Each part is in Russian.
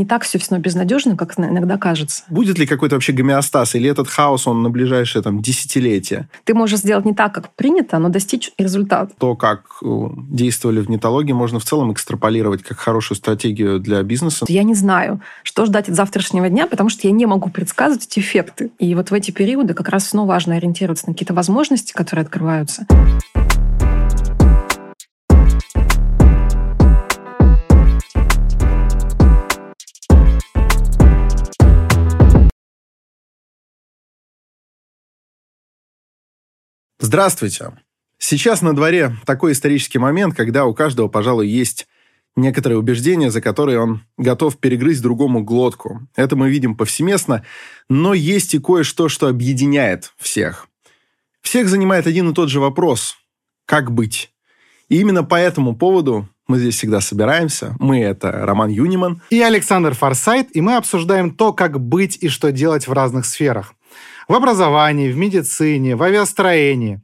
не так все все безнадежно, как иногда кажется. Будет ли какой-то вообще гомеостаз, или этот хаос, он на ближайшее там десятилетие? Ты можешь сделать не так, как принято, но достичь результата. То, как э, действовали в нетологии, можно в целом экстраполировать как хорошую стратегию для бизнеса. Я не знаю, что ждать от завтрашнего дня, потому что я не могу предсказывать эти эффекты. И вот в эти периоды как раз снова важно ориентироваться на какие-то возможности, которые открываются. Здравствуйте. Сейчас на дворе такой исторический момент, когда у каждого, пожалуй, есть некоторые убеждения, за которые он готов перегрызть другому глотку. Это мы видим повсеместно, но есть и кое-что, что объединяет всех. Всех занимает один и тот же вопрос – как быть? И именно по этому поводу мы здесь всегда собираемся. Мы — это Роман Юниман. И Александр Форсайт, и мы обсуждаем то, как быть и что делать в разных сферах в образовании, в медицине, в авиастроении.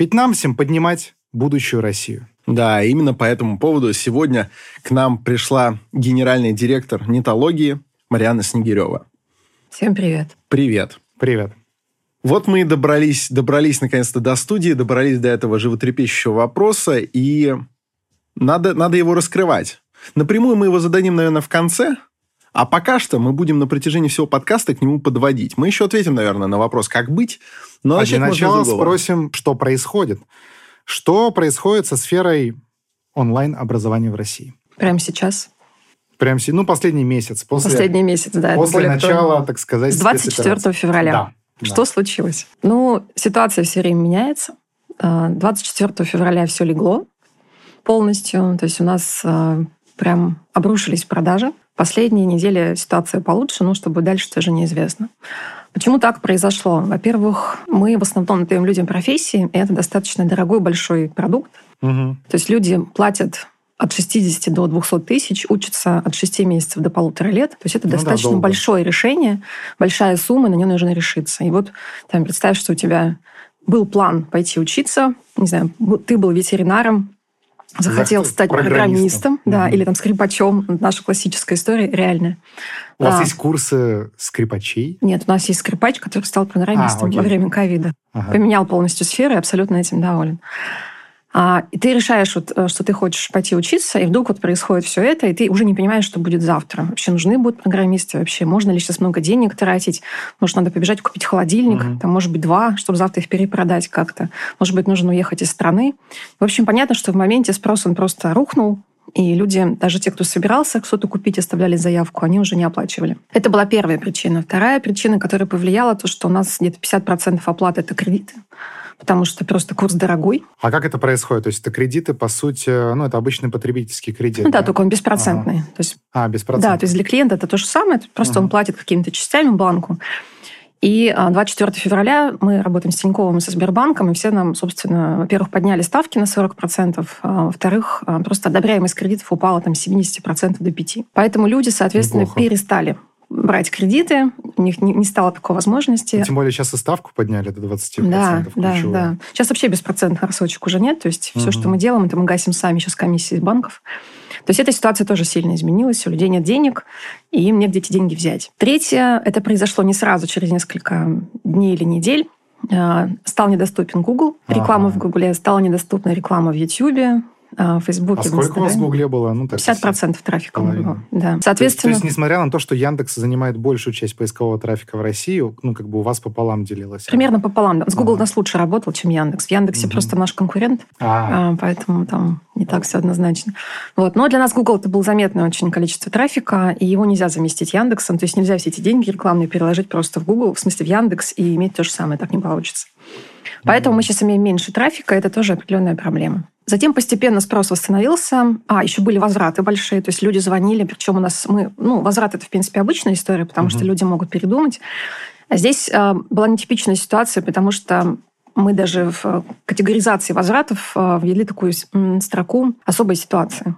Ведь нам всем поднимать будущую Россию. Да, именно по этому поводу сегодня к нам пришла генеральный директор нетологии Марьяна Снегирева. Всем привет. Привет. Привет. Вот мы и добрались, добрались наконец-то до студии, добрались до этого животрепещущего вопроса, и надо, надо его раскрывать. Напрямую мы его зададим, наверное, в конце, а пока что мы будем на протяжении всего подкаста к нему подводить. Мы еще ответим, наверное, на вопрос, как быть. Но а для начала спросим, что происходит. Что происходит со сферой онлайн-образования в России? Прямо сейчас? Прямо ну, последний месяц. После, последний месяц, да. После начала, актуально. так сказать, С 24 февраля. Да. Что да. случилось? Ну, ситуация все время меняется. 24 а, февраля все легло полностью. То есть у нас а, прям обрушились продажи. Последние недели ситуация получше, но чтобы дальше тоже неизвестно. Почему так произошло? Во-первых, мы в основном даем людям профессии, и это достаточно дорогой большой продукт. Угу. То есть люди платят от 60 до 200 тысяч, учатся от 6 месяцев до полутора лет. То есть это ну достаточно да, большое решение, большая сумма, на нее нужно решиться. И вот там, представь, что у тебя был план пойти учиться, не знаю, ты был ветеринаром, захотел да, стать программистом, программистом да, mm или там скрипачом. Наша классическая история реальная. У вас а, есть курсы скрипачей? Нет, у нас есть скрипач, который стал программистом а, во время ковида. Ага. Поменял полностью сферу и абсолютно этим доволен. А, и ты решаешь, вот, э, что ты хочешь пойти учиться, и вдруг вот происходит все это, и ты уже не понимаешь, что будет завтра. Вообще нужны будут программисты вообще? Можно ли сейчас много денег тратить? Может, надо побежать купить холодильник, угу. там, может быть, два, чтобы завтра их перепродать как-то. Может быть, нужно уехать из страны. В общем, понятно, что в моменте спрос он просто рухнул, и люди, даже те, кто собирался что-то купить, оставляли заявку, они уже не оплачивали. Это была первая причина. Вторая причина, которая повлияла, то, что у нас где-то 50% оплаты – это кредиты потому что просто курс дорогой. А как это происходит? То есть это кредиты, по сути, ну, это обычный потребительский кредит? Ну да, да? только он беспроцентный. Ага. То есть, а, беспроцентный. Да, то есть для клиента это то же самое, просто ага. он платит какими-то частями банку. И 24 а, февраля мы работаем с Тиньковым и со Сбербанком, и все нам, собственно, во-первых, подняли ставки на 40%, а во-вторых, а, просто одобряемость кредитов упала там с 70% до 5%. Поэтому люди, соответственно, Неплохо. перестали брать кредиты, у них не, не стало такой возможности. И тем более сейчас и ставку подняли до 20%. Да, да, да. Сейчас вообще беспроцентных рассрочек уже нет, то есть угу. все, что мы делаем, это мы гасим сами сейчас комиссии из банков. То есть эта ситуация тоже сильно изменилась, у людей нет денег, и им негде эти деньги взять. Третье, это произошло не сразу, через несколько дней или недель. А, стал недоступен Google, реклама ага. в Google, стала недоступна реклама в YouTube, в Фейсбуке. А сколько у вас в Гугле было? Ну, так 50% трафика было. Да. Соответственно... То, то есть, несмотря на то, что Яндекс занимает большую часть поискового трафика в России, ну, как бы у вас пополам делилось? Примерно пополам. С Google ага. у нас лучше работал, чем Яндекс. В Яндексе угу. просто наш конкурент, а. А, поэтому там не так все однозначно. Вот. Но для нас Google это было заметное очень количество трафика, и его нельзя заместить Яндексом. То есть нельзя все эти деньги рекламные переложить просто в Google, в смысле в Яндекс, и иметь то же самое. Так не получится. Поэтому мы сейчас имеем меньше трафика, это тоже определенная проблема. Затем постепенно спрос восстановился. А, еще были возвраты большие, то есть люди звонили, причем у нас мы, ну, возврат это, в принципе, обычная история, потому угу. что люди могут передумать. А здесь э, была нетипичная ситуация, потому что мы даже в категоризации возвратов э, ввели такую строку «особая ситуация».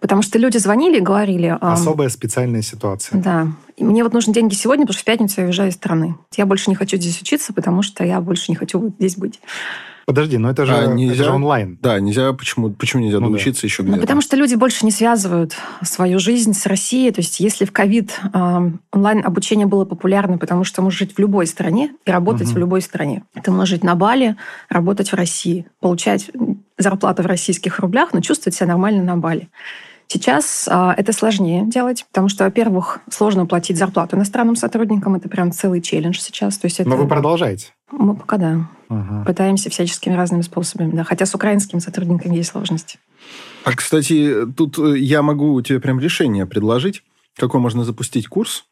Потому что люди звонили и говорили... Особая специальная ситуация. Да. И мне вот нужны деньги сегодня, потому что в пятницу я уезжаю из страны. Я больше не хочу здесь учиться, потому что я больше не хочу здесь быть. Подожди, но это же, А, нельзя? это же онлайн. Да, нельзя, почему, почему нельзя Ну да. доучиться еще Ну, где-то? потому что люди больше не связывают свою жизнь с Россией. То есть если в ковид э, онлайн-обучение было популярно, потому что можешь жить в любой стране и работать Мгм. в любой стране. Ты можешь жить на Бали, работать в России, получать зарплату в российских рублях, но чувствовать себя нормально на Бали. Сейчас а, это сложнее делать, потому что, во-первых, сложно платить зарплату иностранным сотрудникам. Это прям целый челлендж сейчас. То есть это... Но вы продолжаете. Мы пока да. Ага. Пытаемся всяческими разными способами. Да. Хотя с украинскими сотрудниками есть сложности. А, кстати, тут э, я могу тебе прям решение предложить, какой можно запустить курс,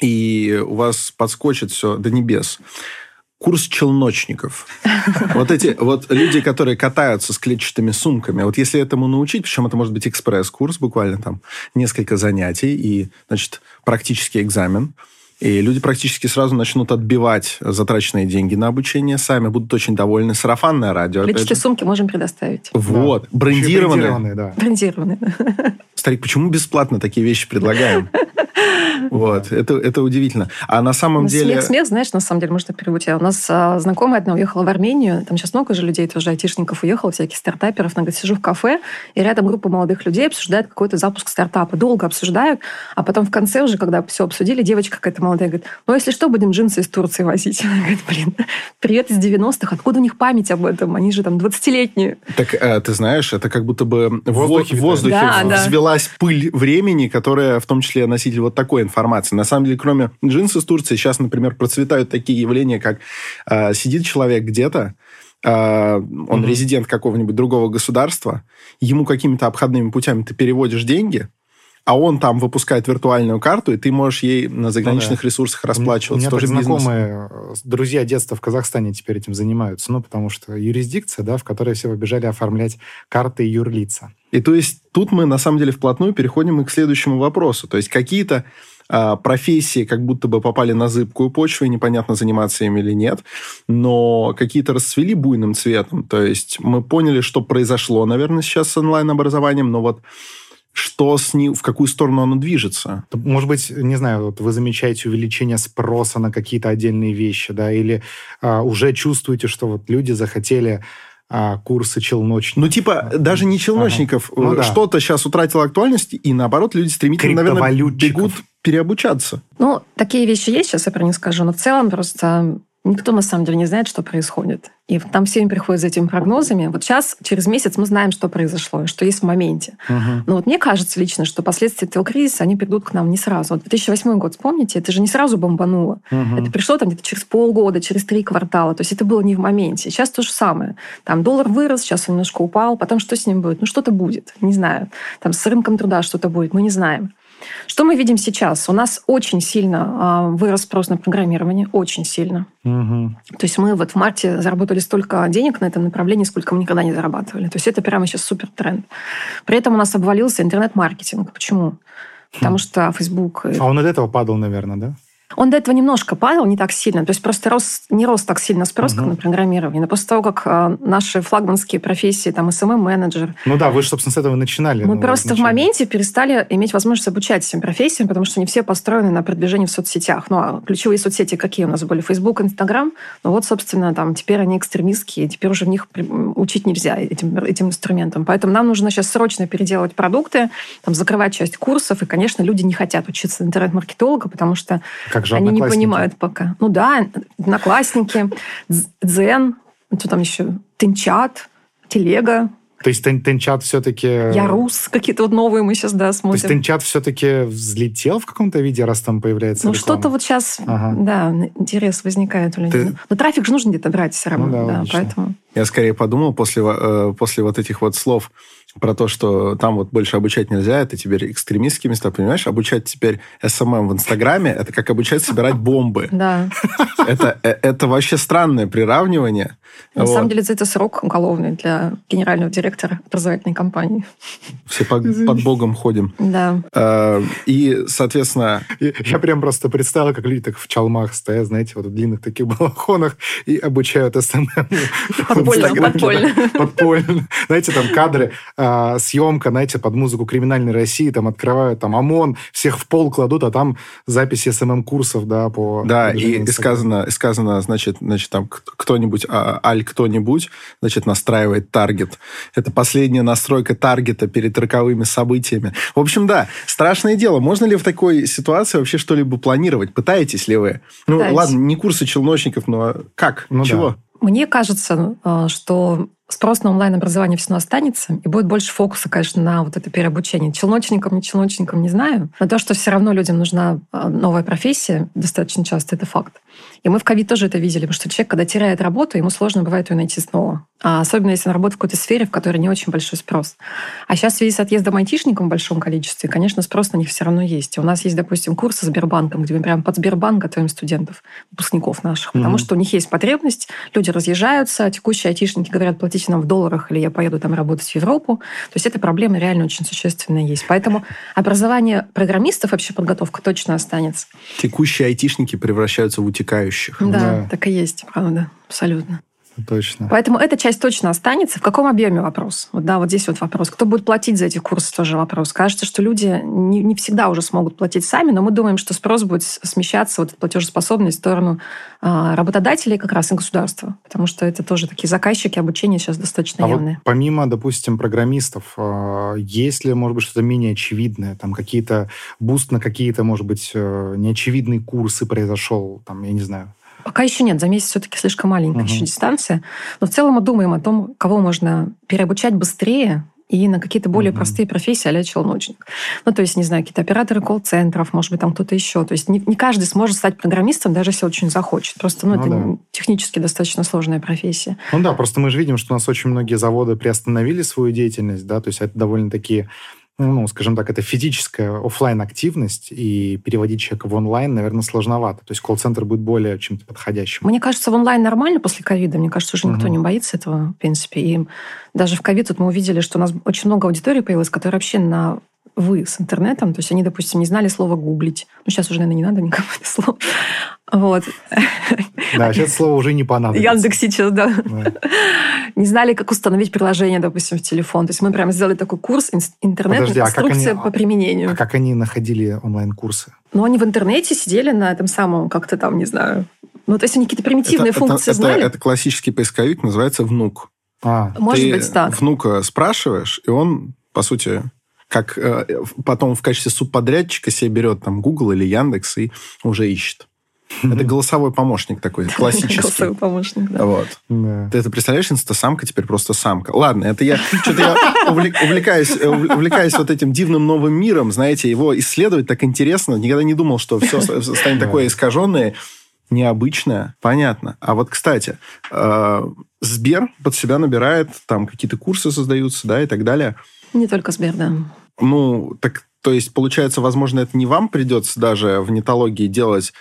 и у вас подскочит все до небес. Курс челночников. Вот эти вот люди, которые катаются с клетчатыми сумками. Вот если этому научить, причем это может быть экспресс-курс, буквально там несколько занятий и, значит, практический экзамен. И люди практически сразу начнут отбивать затраченные деньги на обучение сами, будут очень довольны. Сарафанное радио, Личные же. сумки можем предоставить. Вот, и брендированные. брендированные, да. Брендированные. Старик, почему бесплатно такие вещи предлагаем? Вот, это, это удивительно. А на самом Ну, деле... Смех, смех, знаешь, на самом деле, может, я переведу тебя. У нас а, знакомая одна уехала в Армению, там сейчас много же людей, тоже айтишников уехало, всяких стартаперов. Она говорит, сижу в кафе, и рядом группа молодых людей обсуждает какой-то запуск стартапа. Долго обсуждают, а потом в конце уже, когда все обсудили, девочка какая-то молодая говорит, ну, если что, будем джинсы из Турции возить. Она говорит, блин, привет из 90-х, откуда у них память об этом? Они же там 20-летние. Так э, ты знаешь, это как будто бы в воздухе в воздухе. Да, да. взвелась пыль времени, которая в том числе носитель вот такой информации. На самом деле, кроме джинс из Турции, сейчас, например, процветают такие явления, как э, сидит человек где-то, э, он Мгм. резидент какого-нибудь другого государства, ему какими-то обходными путями ты переводишь деньги, а он там выпускает виртуальную карту, и ты можешь ей на заграничных ресурсах У расплачиваться. меня Тоже знакомые, э, друзья детства в Казахстане теперь этим занимаются. Ну, потому что юрисдикция, да, в которой все побежали оформлять карты и юрлица. И то есть тут мы на самом деле вплотную переходим и к следующему вопросу. То есть какие-то а, профессии как будто бы попали на зыбкую почву, и непонятно, заниматься им или нет, но какие-то расцвели буйным цветом. То есть мы поняли, что произошло, наверное, сейчас с онлайн-образованием, но вот что с ним, в какую сторону оно движется. Может быть, не знаю, вот вы замечаете увеличение спроса на какие-то отдельные вещи, да, или а, уже чувствуете, что вот люди захотели а, курсы челночников. Ну, типа, даже не челночников. Ага. Ну да. Что-то сейчас утратило актуальность, и наоборот, люди стремительно, наверное, бегут переобучаться. Ну, такие вещи есть, сейчас я про них скажу, но в целом просто никто на самом деле не знает, что происходит. И там все приходят за этими прогнозами. Вот сейчас, через месяц, мы знаем, что произошло, что есть в моменте. Мгм. Но вот мне кажется лично, что последствия этого кризиса, они придут к нам не сразу. Вот 2008 год, вспомните, это же не сразу бомбануло. Мгм. Это пришло там где-то через полгода, через три квартала. То есть это было не в моменте. Сейчас то же самое. Там доллар вырос, сейчас он немножко упал. Потом что с ним будет? Ну, что-то будет. Не знаю. Там с рынком труда что-то будет. Мы не знаем. Что мы видим сейчас? У нас очень сильно а, вырос спрос на программирование. Очень сильно. Мгм. То есть мы вот в марте заработали столько денег на этом направлении, сколько мы никогда не зарабатывали. То есть это прямо сейчас супер тренд. При этом у нас обвалился интернет-маркетинг. Почему? Потому что Facebook... А он от этого падал, наверное, да? Он до этого немножко падал, не так сильно. То есть просто рос, не рос так сильно спрос, как Мгм. на программирование. Но после того, как а, наши флагманские профессии, там, SMM-менеджер, Ну да, вы же, собственно, с этого начинали. мы ну, просто в изначально. моменте перестали иметь возможность обучать этим профессиям, потому что не все построены на продвижении в соцсетях. Ну, а ключевые соцсети какие у нас были? Facebook, Instagram. Ну вот, собственно, там теперь они экстремистские, теперь уже в них учить нельзя этим, этим инструментам. Поэтому нам нужно сейчас срочно переделывать продукты, там, закрывать часть курсов. И, конечно, люди не хотят учиться интернет-маркетолога, потому что Как же они не понимают пока. Ну да, одноклассники, Дз- Дзен, что там еще, TenChat, Телега, То есть Тен- TenChat все-таки... Ярус, какие-то вот новые мы сейчас, да, То есть смотрим. TenChat все-таки взлетел в каком-то виде, раз там появляется Ну, реклама? что-то вот сейчас, Ага. да, интерес возникает у людей. Ты- Но трафик же нужно где-то брать все равно, Ну да, да, логично. поэтому... Я скорее подумал после, э, после вот этих вот слов про то, что там вот больше обучать нельзя, это теперь экстремистские места, понимаешь? Обучать теперь SMM в Инстаграме, это как обучать собирать бомбы. Да. Это, э, это вообще странное приравнивание. На Вот. самом деле, это срок уголовный для генерального директора образовательной компании. Все под, под богом ходим. Да. Э, И, соответственно, Я, я прям просто представил, как люди так в чалмах стоят, знаете, вот в длинных таких балахонах и обучают SMM. Подпольно, Инстаграме, подпольно. да, Подпольно. Знаете, там кадры. А, э, съемка, знаете, под музыку криминальной России, там открывают там ОМОН, всех в пол кладут, а там записи SMM -курсов, да, по... Да, и, и сказано, сказано, значит, значит, там кто-нибудь, а, аль кто-нибудь, значит, настраивает таргет. Это последняя настройка таргета перед роковыми событиями. В общем, да, страшное дело. Можно ли в такой ситуации вообще что-либо планировать? Пытаетесь ли вы? Ну, Пытаюсь. ладно, не курсы челночников, но как? Ну, Чего? Да. Мне кажется, э, что спрос на онлайн-образование все равно останется, и будет больше фокуса, конечно, на вот это переобучение. Челночникам, не челночникам, не знаю, но то, что все равно людям нужна а, новая профессия, достаточно часто это факт. И мы в ковид тоже это видели, потому что человек, когда теряет работу, ему сложно бывает ее найти снова. А особенно если он работает в какой-то сфере, в которой не очень большой спрос. А сейчас в связи с отъездом айтишников в большом количестве, конечно, спрос на них все равно есть. И у нас есть, допустим, курсы с Сбербанком, где мы прямо под Сбербанк готовим студентов, выпускников наших, mm-hmm. потому что у них есть потребность, люди разъезжаются, текущие айтишники говорят, платите нам в долларах, или я поеду там работать в Европу. То есть эта проблема реально очень существенная есть. Поэтому образование программистов, вообще подготовка точно останется. Текущие айтишники превращаются в утекающих. Да, да. так и есть, правда, абсолютно. Точно. Поэтому эта часть точно останется. В каком объеме вопрос? Вот, да, вот здесь вот вопрос. Кто будет платить за эти курсы, тоже вопрос. Кажется, что люди не, не всегда уже смогут платить сами, но мы думаем, что спрос будет смещаться, вот платежеспособность в сторону а, работодателей как раз и государства. Потому что это тоже такие заказчики обучения сейчас достаточно а явные. Вот помимо, допустим, программистов, а, есть ли, может быть, что-то менее очевидное? Там какие-то буст на какие-то, может быть, э, неочевидные курсы произошел? Там, я не знаю, Пока еще нет, за месяц все-таки слишком маленькая угу. еще дистанция. Но в целом мы думаем о том, кого можно переобучать быстрее и на какие-то более угу. простые профессии, а челночник. Ну, то есть, не знаю, какие-то операторы колл-центров, может быть, там кто-то еще. То есть не, не каждый сможет стать программистом, даже если очень захочет. Просто, ну, ну это да. технически достаточно сложная профессия. Ну да, просто мы же видим, что у нас очень многие заводы приостановили свою деятельность, да, то есть это довольно такие ну, скажем так, это физическая офлайн активность и переводить человека в онлайн, наверное, сложновато. То есть колл-центр будет более чем-то подходящим. Мне кажется, в онлайн нормально после ковида. Мне кажется, уже никто угу. не боится этого, в принципе. И даже в ковид вот мы увидели, что у нас очень много аудитории появилось, которые вообще на вы с интернетом. То есть они, допустим, не знали слова гуглить. Ну, сейчас уже, наверное, не надо никому это слово. Вот. Да, сейчас слово уже не понадобится. Яндекс сейчас, да. да. Не знали, как установить приложение, допустим, в телефон. То есть мы прям сделали такой курс интернет, Подожди, инструкция а по применению. А как они находили онлайн-курсы? Ну, они в интернете сидели на этом самом, как-то там, не знаю. Ну, то есть они какие-то примитивные это, функции это, знали. Это, это классический поисковик, называется «Внук». А. Может Ты быть, так. внука спрашиваешь, и он, по сути, как э, потом в качестве субподрядчика себе берет там Google или Яндекс и уже ищет. Это голосовой помощник такой, классический. Голосовой помощник, да. Вот. Да. Ты это представляешь, инстасамка теперь просто самка. Ладно, это я что-то я увлекаюсь, э, увлекаюсь вот этим дивным новым миром, знаете, его исследовать так интересно. Никогда не думал, что все станет такое искаженное, необычное. Понятно. А вот, кстати, э, Сбер под себя набирает, там какие-то курсы создаются, да, и так далее. Не только Сбер, да. Ну, так, то есть, получается, возможно, это не вам придется даже в нетологии делать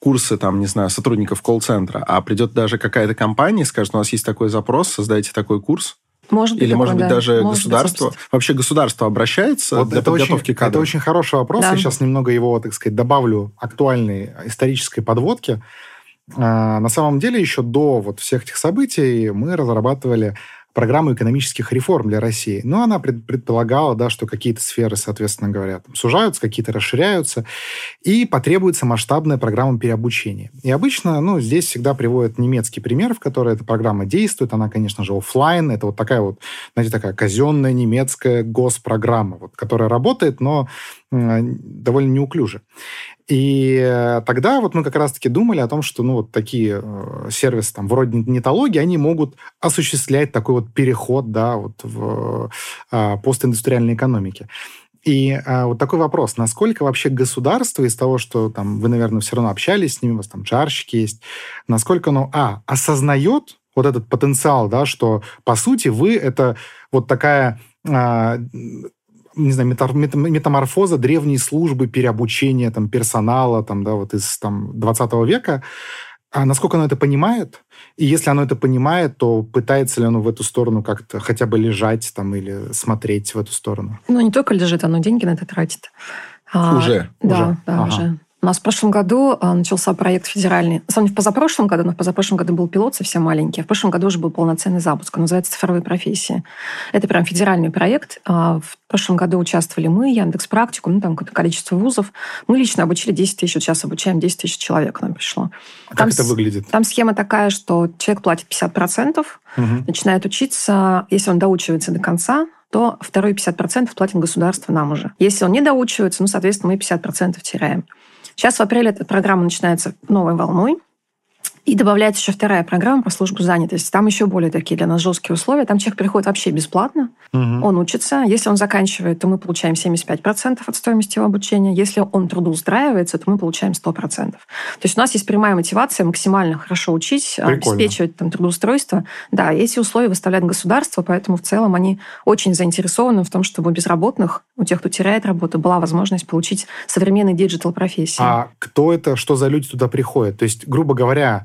курсы, там, не знаю, сотрудников колл-центра, а придет даже какая-то компания и скажет, у нас есть такой запрос, создайте такой курс. Может быть, Или, такое, может быть, да. даже может государство. Быть, Вообще государство обращается вот для это подготовки очень, кадров? Это очень хороший вопрос. Да. Я сейчас немного его, так сказать, добавлю актуальной исторической подводки. А, на самом деле, еще до вот всех этих событий мы разрабатывали программу экономических реформ для России. Но она предполагала, да, что какие-то сферы, соответственно говоря, там, сужаются, какие-то расширяются, и потребуется масштабная программа переобучения. И обычно, ну, здесь всегда приводят немецкий пример, в котором эта программа действует. Она, конечно же, офлайн. Это вот такая вот, знаете, такая казенная немецкая госпрограмма, вот, которая работает, но довольно неуклюже. И э, тогда вот мы как раз-таки думали о том, что ну, вот такие э, сервисы там, вроде нетологии, они могут осуществлять такой вот переход да, вот в э, постиндустриальной экономике. И а, вот такой вопрос, насколько вообще государство из того, что там вы, наверное, все равно общались с ними, у вас там чарщики есть, насколько оно, а, осознает вот этот потенциал, да, что, по сути, вы это вот такая а, не знаю, метаморфоза древней службы переобучения там, персонала там, да, вот из там, 20 века, а насколько оно это понимает? И если оно это понимает, то пытается ли оно в эту сторону как-то хотя бы лежать там или смотреть в эту сторону? Ну, не только лежит, оно деньги на это тратит. А, уже? Да, уже. да, ага. уже. У нас в прошлом году а, начался проект федеральный. На самом деле, в позапрошлом году, но в позапрошлом году был пилот совсем маленький, а в прошлом году уже был полноценный запуск. Он называется «Цифровые профессии». Это прям федеральный проект. А, в прошлом году участвовали мы, Яндекс Практику, ну, там какое-то количество вузов. Мы лично обучили 10 тысяч, вот сейчас обучаем 10 тысяч человек нам пришло. А там, как это выглядит? Там схема такая, что человек платит 50%, угу. начинает учиться, если он доучивается до конца, то вторые 50% платит государство нам уже. Если он не доучивается, ну, соответственно, мы 50% теряем. Сейчас в апреле эта программа начинается новой волной. И добавляется еще вторая программа по службу занятости. Там еще более такие для нас жесткие условия. Там человек приходит вообще бесплатно. Угу. Он учится. Если он заканчивает, то мы получаем 75% от стоимости его обучения. Если он трудоустраивается, то мы получаем 100%. То есть у нас есть прямая мотивация максимально хорошо учить, Прикольно. обеспечивать там, трудоустройство. Да, эти условия выставляет государство, поэтому в целом они очень заинтересованы в том, чтобы у безработных, у тех, кто теряет работу, была возможность получить современный digital профессии. А кто это, что за люди туда приходят? То есть, грубо говоря,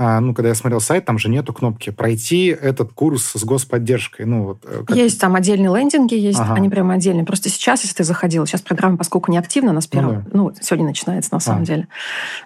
а, ну, когда я смотрел сайт, там же нету кнопки «Пройти этот курс с господдержкой». Ну, вот, э, как... Есть там отдельные лендинги, есть, ага. они прямо отдельные. Просто сейчас, если ты заходил, сейчас программа, поскольку не активна, она с первого, ну, да. ну сегодня начинается на самом а. деле,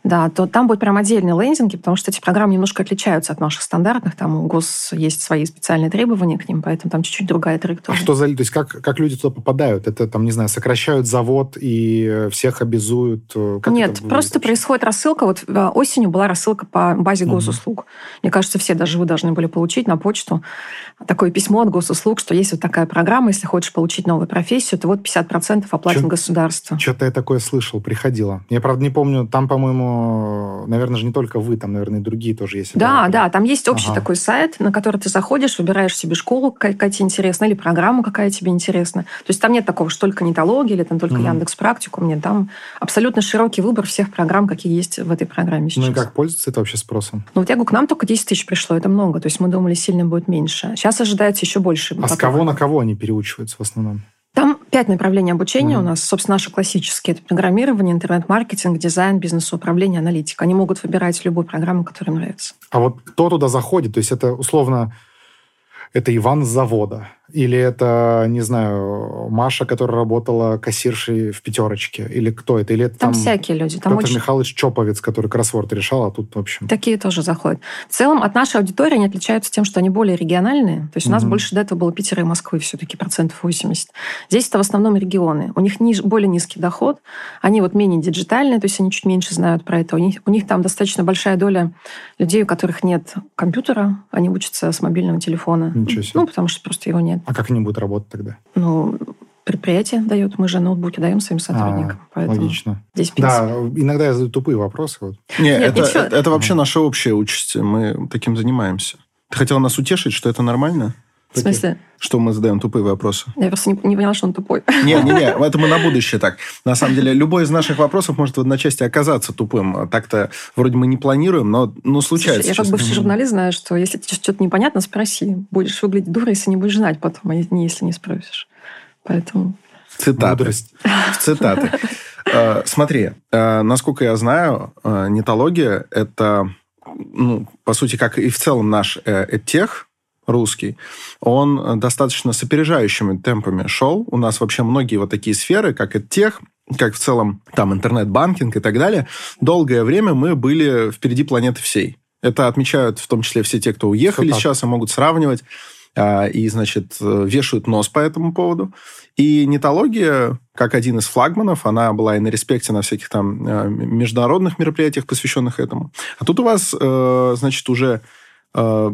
да, то там будет прям отдельные лендинги, потому что эти программы немножко отличаются от наших стандартных, там у ГОС есть свои специальные требования к ним, поэтому там чуть-чуть другая траектория. А что за... То есть как, как люди туда попадают? Это, там, не знаю, сокращают завод и всех обязуют? Э, как Нет, просто происходит рассылка. Вот э, осенью была рассылка по базе госуслуг. Мне кажется, все, даже вы должны были получить на почту такое письмо от госуслуг, что есть вот такая программа, если хочешь получить новую профессию, то вот 50% оплатим государство. Что-то я такое слышал, приходило. Я, правда, не помню, там, по-моему, наверное же не только вы, там, наверное, и другие тоже есть. Да, да, там есть общий ага. такой сайт, на который ты заходишь, выбираешь себе школу, какая тебе интересна, или программу, какая тебе интересна. То есть там нет такого, что только нетология или там только угу. Яндекс Практику. Нет, там абсолютно широкий выбор всех программ, какие есть в этой программе сейчас. Ну и как пользуется это вообще спросом? Вот я говорю, к нам только 10 тысяч пришло, это много. То есть мы думали, сильно будет меньше. Сейчас ожидается еще больше. А с кого на кого они переучиваются в основном? Там пять направлений обучения mm у нас. Собственно, наши классические. Это программирование, интернет-маркетинг, дизайн, бизнес-управление, аналитика. Они могут выбирать любую программу, которая нравится. А вот кто туда заходит? То есть это условно это Иван с завода, или это, не знаю, Маша, которая работала кассиршей в пятерочке? Или кто это? Или это там, там всякие люди. Там Петр очень... Михайлович Чоповец, который кроссворд решал, а тут, в общем... Такие тоже заходят. В целом от нашей аудитории они отличаются тем, что они более региональные. То есть у нас больше до этого было Питера и Москвы все-таки процентов 80. Здесь это в основном регионы. У них ниж... более низкий доход. Они вот менее диджитальные, то есть они чуть меньше знают про это. У них, у них там достаточно большая доля людей, у которых нет компьютера. Они учатся с мобильного телефона. Ничего себе. Ну, потому что просто его нет. А как они будут работать тогда? Ну, предприятие дает, мы же ноутбуки даем своим сотрудникам. А, поэтому логично. Здесь да, иногда я задаю тупые вопросы. Вот. Не, Нет, это, это, это вообще наша общая участь. Мы таким занимаемся. Ты хотела нас утешить, что это нормально? В смысле? Что мы задаем тупые вопросы. Я просто не, не поняла, что он тупой. Не-не-не, это мы на будущее так. На самом деле, любой из наших вопросов может в одночасье оказаться тупым. Так-то вроде мы не планируем, но ну, случается. Слушай, я как бывший журналист знаю, что если тебе что-то непонятно, спроси. Будешь выглядеть дура, если не будешь знать потом, а не если не спросишь. Поэтому... Цитаты. Цитаты. Э, смотри, э, насколько я знаю, э, нетология – это, ну, по сути, как и в целом наш тех русский, он достаточно с опережающими темпами шел. У нас вообще многие вот такие сферы, как и тех, как в целом там интернет-банкинг и так далее, долгое время мы были впереди планеты всей. Это отмечают в том числе все те, кто уехали все сейчас и могут сравнивать а, и, значит, вешают нос по этому поводу. И нетология, как один из флагманов, она была и на респекте на всяких там а, международных мероприятиях, посвященных этому. А тут у вас, э, значит, уже э,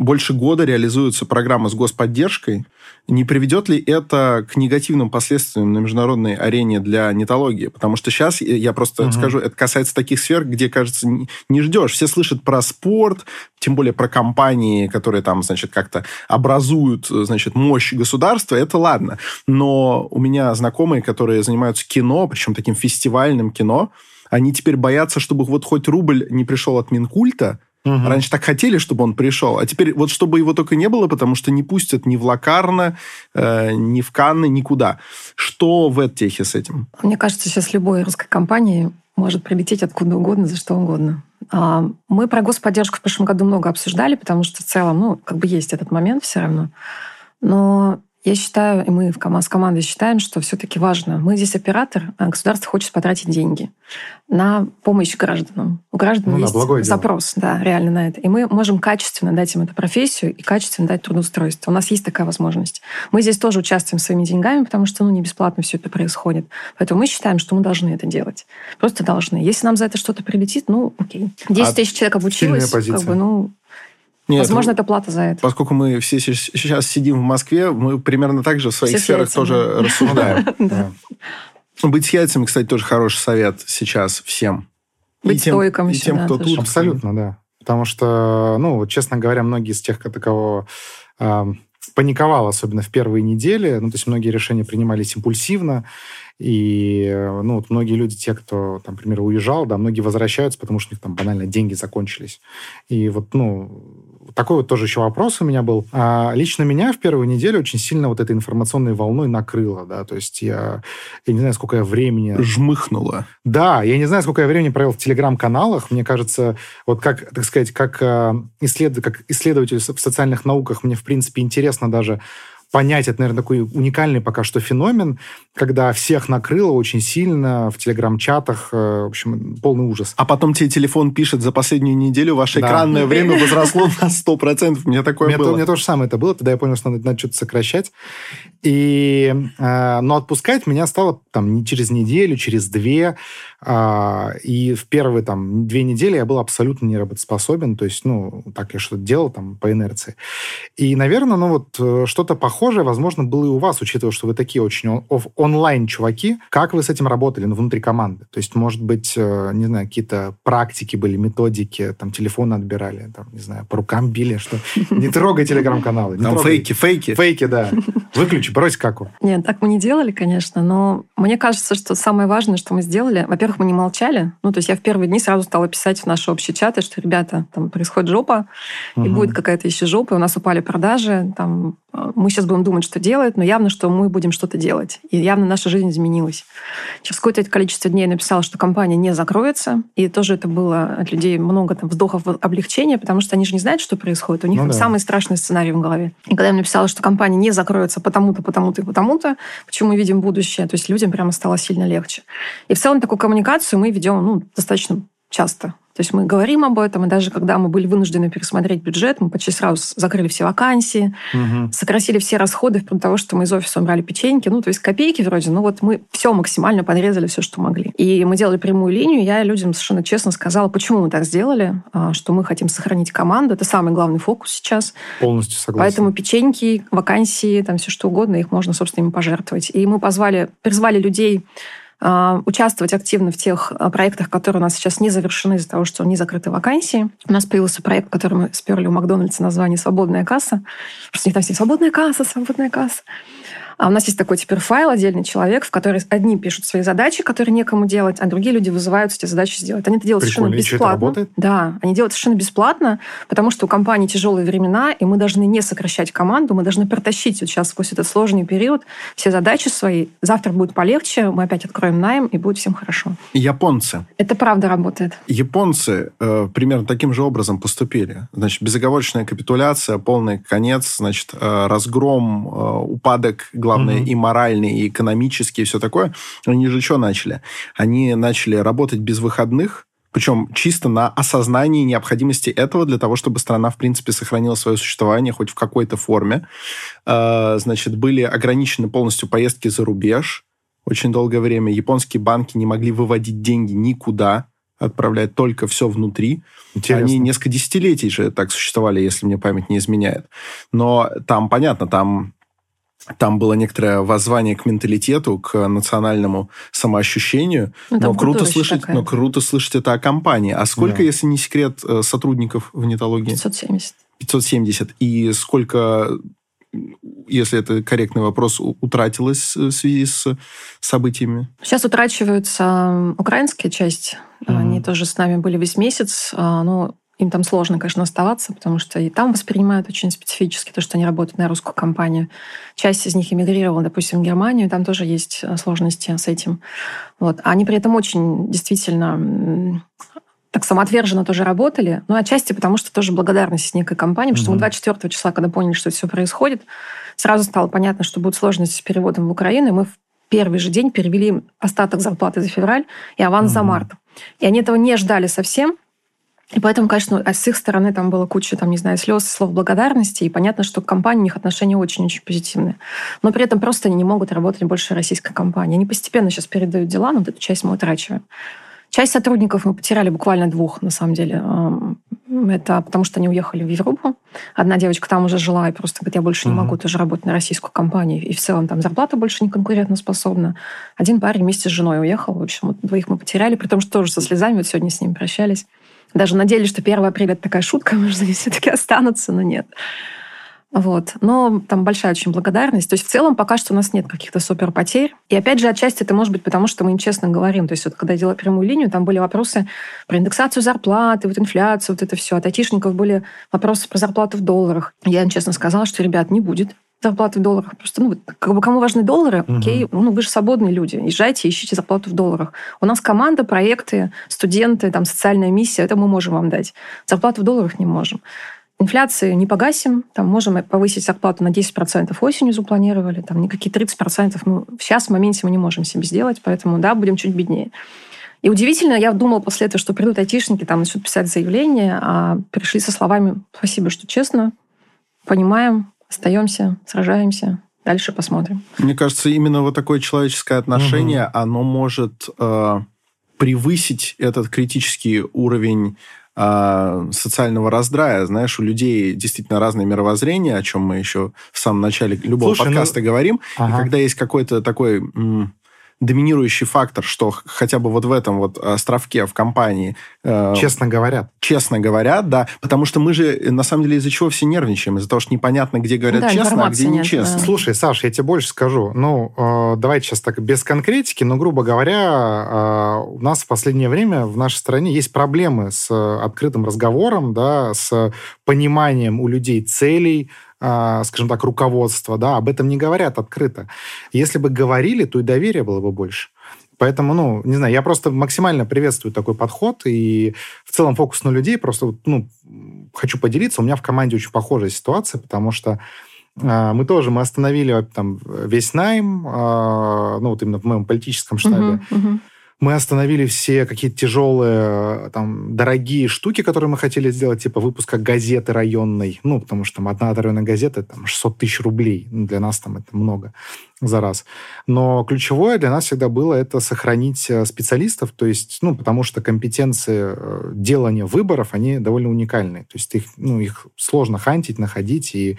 больше года реализуется программа с господдержкой. Не приведет ли это к негативным последствиям на международной арене для нетологии? Потому что сейчас, я просто угу. скажу, это касается таких сфер, где, кажется, не ждешь. Все слышат про спорт, тем более про компании, которые там, значит, как-то образуют, значит, мощь государства. Это ладно. Но у меня знакомые, которые занимаются кино, причем таким фестивальным кино, они теперь боятся, чтобы вот хоть рубль не пришел от Минкульта, Угу. Раньше так хотели, чтобы он пришел, а теперь вот чтобы его только не было, потому что не пустят ни в Лакарно, э, ни в Канны, никуда. Что в Эдтехе с этим? Мне кажется, сейчас любой русской компании может прилететь откуда угодно, за что угодно. А, мы про господдержку в прошлом году много обсуждали, потому что в целом, ну, как бы есть этот момент все равно. Но Я считаю, и мы в ком- с командой считаем, что все-таки важно. Мы здесь оператор, а государство хочет потратить деньги на помощь гражданам. У граждан ну, есть да, запрос, дело. да, реально на это. И мы можем качественно дать им эту профессию и качественно дать трудоустройство. У нас есть такая возможность. Мы здесь тоже участвуем своими деньгами, потому что ну, не бесплатно все это происходит. Поэтому мы считаем, что мы должны это делать. Просто должны. Если нам за это что-то прилетит, ну, окей. 10 а тысяч человек обучилось, как бы, ну, нет, Возможно, это плата за это. Поскольку мы все сейчас сидим в Москве, мы примерно так же в своих все сферах тоже рассуждаем. Быть с яйцами, кстати, тоже хороший совет сейчас всем. Быть стойком и тем, кто тут. Абсолютно, да. Потому что, ну, честно говоря, многие из тех, кто кого паниковал, особенно в первые недели. Ну, то есть многие решения принимались импульсивно. И, ну, вот многие люди, те, кто, там, например, уезжал, да, многие возвращаются, потому что у них там банально деньги закончились. И вот, ну, такой вот тоже еще вопрос у меня был. А лично меня в первую неделю очень сильно вот этой информационной волной накрыло, да, то есть я, я не знаю, сколько я времени... Жмыхнуло. Да, я не знаю, сколько я времени провел в телеграм-каналах. Мне кажется, вот как, так сказать, как, э, исслед... как исследователь в социальных науках, мне, в принципе, интересно даже понять. Это, наверное, такой уникальный пока что феномен, когда всех накрыло очень сильно в телеграм-чатах. Э, в общем, полный ужас. А потом тебе телефон пишет, за последнюю неделю ваше да. экранное время возросло на 100%. Мне такое мне было. То, мне то же самое это было. Тогда я понял, что надо, надо что-то сокращать. И, э, но отпускать меня стало там не через неделю, через две. Э, и в первые там две недели я был абсолютно неработоспособен. То есть, ну, так я что-то делал там по инерции. И, наверное, ну вот э, что-то похожее, возможно, было и у вас, учитывая, что вы такие очень онлайн-чуваки. Как вы с этим работали ну, внутри команды? То есть, может быть, э, не знаю, какие-то практики были, методики, там, телефоны отбирали, там, не знаю, по рукам били, что не трогай телеграм-каналы. Там фейки, фейки. Фейки, да. Выключи, брось каку. Нет, так мы не делали, конечно, но мне кажется, что самое важное, что мы сделали, во-первых, мы не молчали. Ну, то есть я в первые дни сразу стала писать в наши общие чаты, что, ребята, там происходит жопа, и будет какая-то еще жопа, и у нас упали продажи, там мы сейчас будем думать, что делать, но явно, что мы будем что-то делать. И явно наша жизнь изменилась. Через какое-то количество дней я написала, что компания не закроется. И тоже это было от людей много там, вздохов облегчения, потому что они же не знают, что происходит. У них ну, да. самый страшный сценарий в голове. И когда я написала, что компания не закроется потому-то, потому-то и потому-то, почему мы видим будущее, то есть людям прямо стало сильно легче. И в целом такую коммуникацию мы ведем ну, достаточно часто. То есть мы говорим об этом, и даже когда мы были вынуждены пересмотреть бюджет, мы почти сразу закрыли все вакансии, угу. сократили все расходы, вплоть до того, что мы из офиса убрали печеньки, ну, то есть копейки вроде, но вот мы все максимально подрезали, все, что могли. И мы делали прямую линию, я людям совершенно честно сказала, почему мы так сделали, а, что мы хотим сохранить команду, это самый главный фокус сейчас. Полностью согласен. Поэтому печеньки, вакансии, там все что угодно, их можно, собственно, им пожертвовать. И мы позвали, призвали людей участвовать активно в тех а, проектах, которые у нас сейчас не завершены из-за того, что не закрыты вакансии. У нас появился проект, который мы сперли у Макдональдса название «Свободная касса». Просто у там все «Свободная касса, свободная касса». А у нас есть такой теперь файл, отдельный человек, в который одни пишут свои задачи, которые некому делать, а другие люди вызываются эти задачи сделать. Они это делают Прикольно. совершенно бесплатно. это работает? Да, они делают совершенно бесплатно, потому что у компании тяжелые времена, и мы должны не сокращать команду, мы должны протащить вот сейчас сквозь этот сложный период все задачи свои. Завтра будет полегче, мы опять откроем найм, и будет всем хорошо. Японцы. Это правда работает. Японцы э, примерно таким же образом поступили. Значит, безоговорочная капитуляция, полный конец, значит, э, разгром, э, упадок главное, mm-hmm. и моральные, и экономические, и все такое, они же что начали? Они начали работать без выходных, причем чисто на осознании необходимости этого для того, чтобы страна, в принципе, сохранила свое существование хоть в какой-то форме. А, значит, были ограничены полностью поездки за рубеж очень долгое время. Японские банки не могли выводить деньги никуда, отправлять только все внутри. Интересно. Они несколько десятилетий же так существовали, если мне память не изменяет. Но там, понятно, там там было некоторое воззвание к менталитету, к национальному самоощущению. Ну, но круто слышать, но круто слышать это о компании. А сколько, да. если не секрет, э, сотрудников в нетологии? 570. 570. И сколько, если это корректный вопрос, утратилось в связи с событиями? Сейчас утрачивается украинская часть. Mm-hmm. Они тоже с нами были весь месяц. А, но им там сложно, конечно, оставаться, потому что и там воспринимают очень специфически то, что они работают на русскую компанию. Часть из них эмигрировала, допустим, в Германию, там тоже есть э, сложности с этим. Вот. Они при этом очень действительно так самоотверженно тоже работали, но отчасти потому, что тоже благодарность некой компании, потому что мы 24 числа, когда поняли, что это все происходит, сразу стало понятно, что будут сложности с переводом в Украину, и мы в первый же день перевели остаток зарплаты за февраль и аванс mm за март. И они этого не ждали совсем, и поэтому, конечно, с их стороны там было куча, там, не знаю, слез, слов благодарности, и понятно, что к компании у них отношения очень-очень позитивные. Но при этом просто они не могут работать больше российской компании. Они постепенно сейчас передают дела, но вот эту часть мы утрачиваем. Часть сотрудников мы потеряли буквально двух, на самом деле. Это потому, что они уехали в Европу. Одна девочка там уже жила и просто говорит, я больше не могу тоже работать на российскую компанию. И в целом там зарплата больше не конкурентоспособна. Один парень вместе с женой уехал. В общем, вот двоих мы потеряли, при том, что тоже со слезами. Вот сегодня с ними прощались. Даже надеялись, что 1 апреля это такая шутка, может, они все-таки останутся, но нет. Вот. Но там большая очень благодарность. То есть в целом пока что у нас нет каких-то супер потерь. И опять же, отчасти это может быть потому, что мы им честно говорим. То есть вот когда я делала прямую линию, там были вопросы про индексацию зарплаты, вот инфляцию, вот это все. От айтишников были вопросы про зарплату в долларах. Я им честно сказала, что, ребят, не будет зарплаты в долларах. Просто, ну, как бы кому важны доллары, угу. окей, ну, вы же свободные люди, езжайте, ищите зарплату в долларах. У нас команда, проекты, студенты, там, социальная миссия, это мы можем вам дать. Зарплату в долларах не можем. Инфляцию не погасим, там можем повысить зарплату на 10% осенью запланировали, там никакие 30%, ну, сейчас в моменте мы не можем себе сделать, поэтому, да, будем чуть беднее. И удивительно, я думала после этого, что придут айтишники, там начнут писать заявление, а пришли со словами «Спасибо, что честно, понимаем, остаемся, сражаемся, дальше посмотрим». Мне кажется, именно вот такое человеческое отношение, угу. оно может э, превысить этот критический уровень а, социального раздрая. Знаешь, у людей действительно разное мировоззрение, о чем мы еще в самом начале любого Слушай, ну, подкаста ну... говорим. Ага. И когда есть какой-то такой доминирующий фактор, что хотя бы вот в этом вот островке в компании... Э, честно говорят. Честно говорят, да. Потому что мы же, на самом деле, из-за чего все нервничаем? Из-за того, что непонятно, где говорят да, честно, а где нет, нечестно. Да. Слушай, Саш, я тебе больше скажу. Ну, э, давайте сейчас так без конкретики, но, грубо говоря, э, у нас в последнее время в нашей стране есть проблемы с открытым разговором, да, с пониманием у людей целей, скажем так, руководства, да, об этом не говорят открыто. Если бы говорили, то и доверия было бы больше. Поэтому, ну, не знаю, я просто максимально приветствую такой подход, и в целом фокус на людей просто, ну, хочу поделиться. У меня в команде очень похожая ситуация, потому что э, мы тоже, мы остановили там весь найм, э, ну, вот именно в моем политическом штабе. Uh-huh, uh-huh мы остановили все какие-то тяжелые, там, дорогие штуки, которые мы хотели сделать, типа выпуска газеты районной. Ну, потому что там одна районная газета, там, 600 тысяч рублей. Ну, для нас там это много за раз. Но ключевое для нас всегда было это сохранить э, специалистов, то есть, ну, потому что компетенции э, делания выборов, они довольно уникальные. То есть их, ну, их сложно хантить, находить, и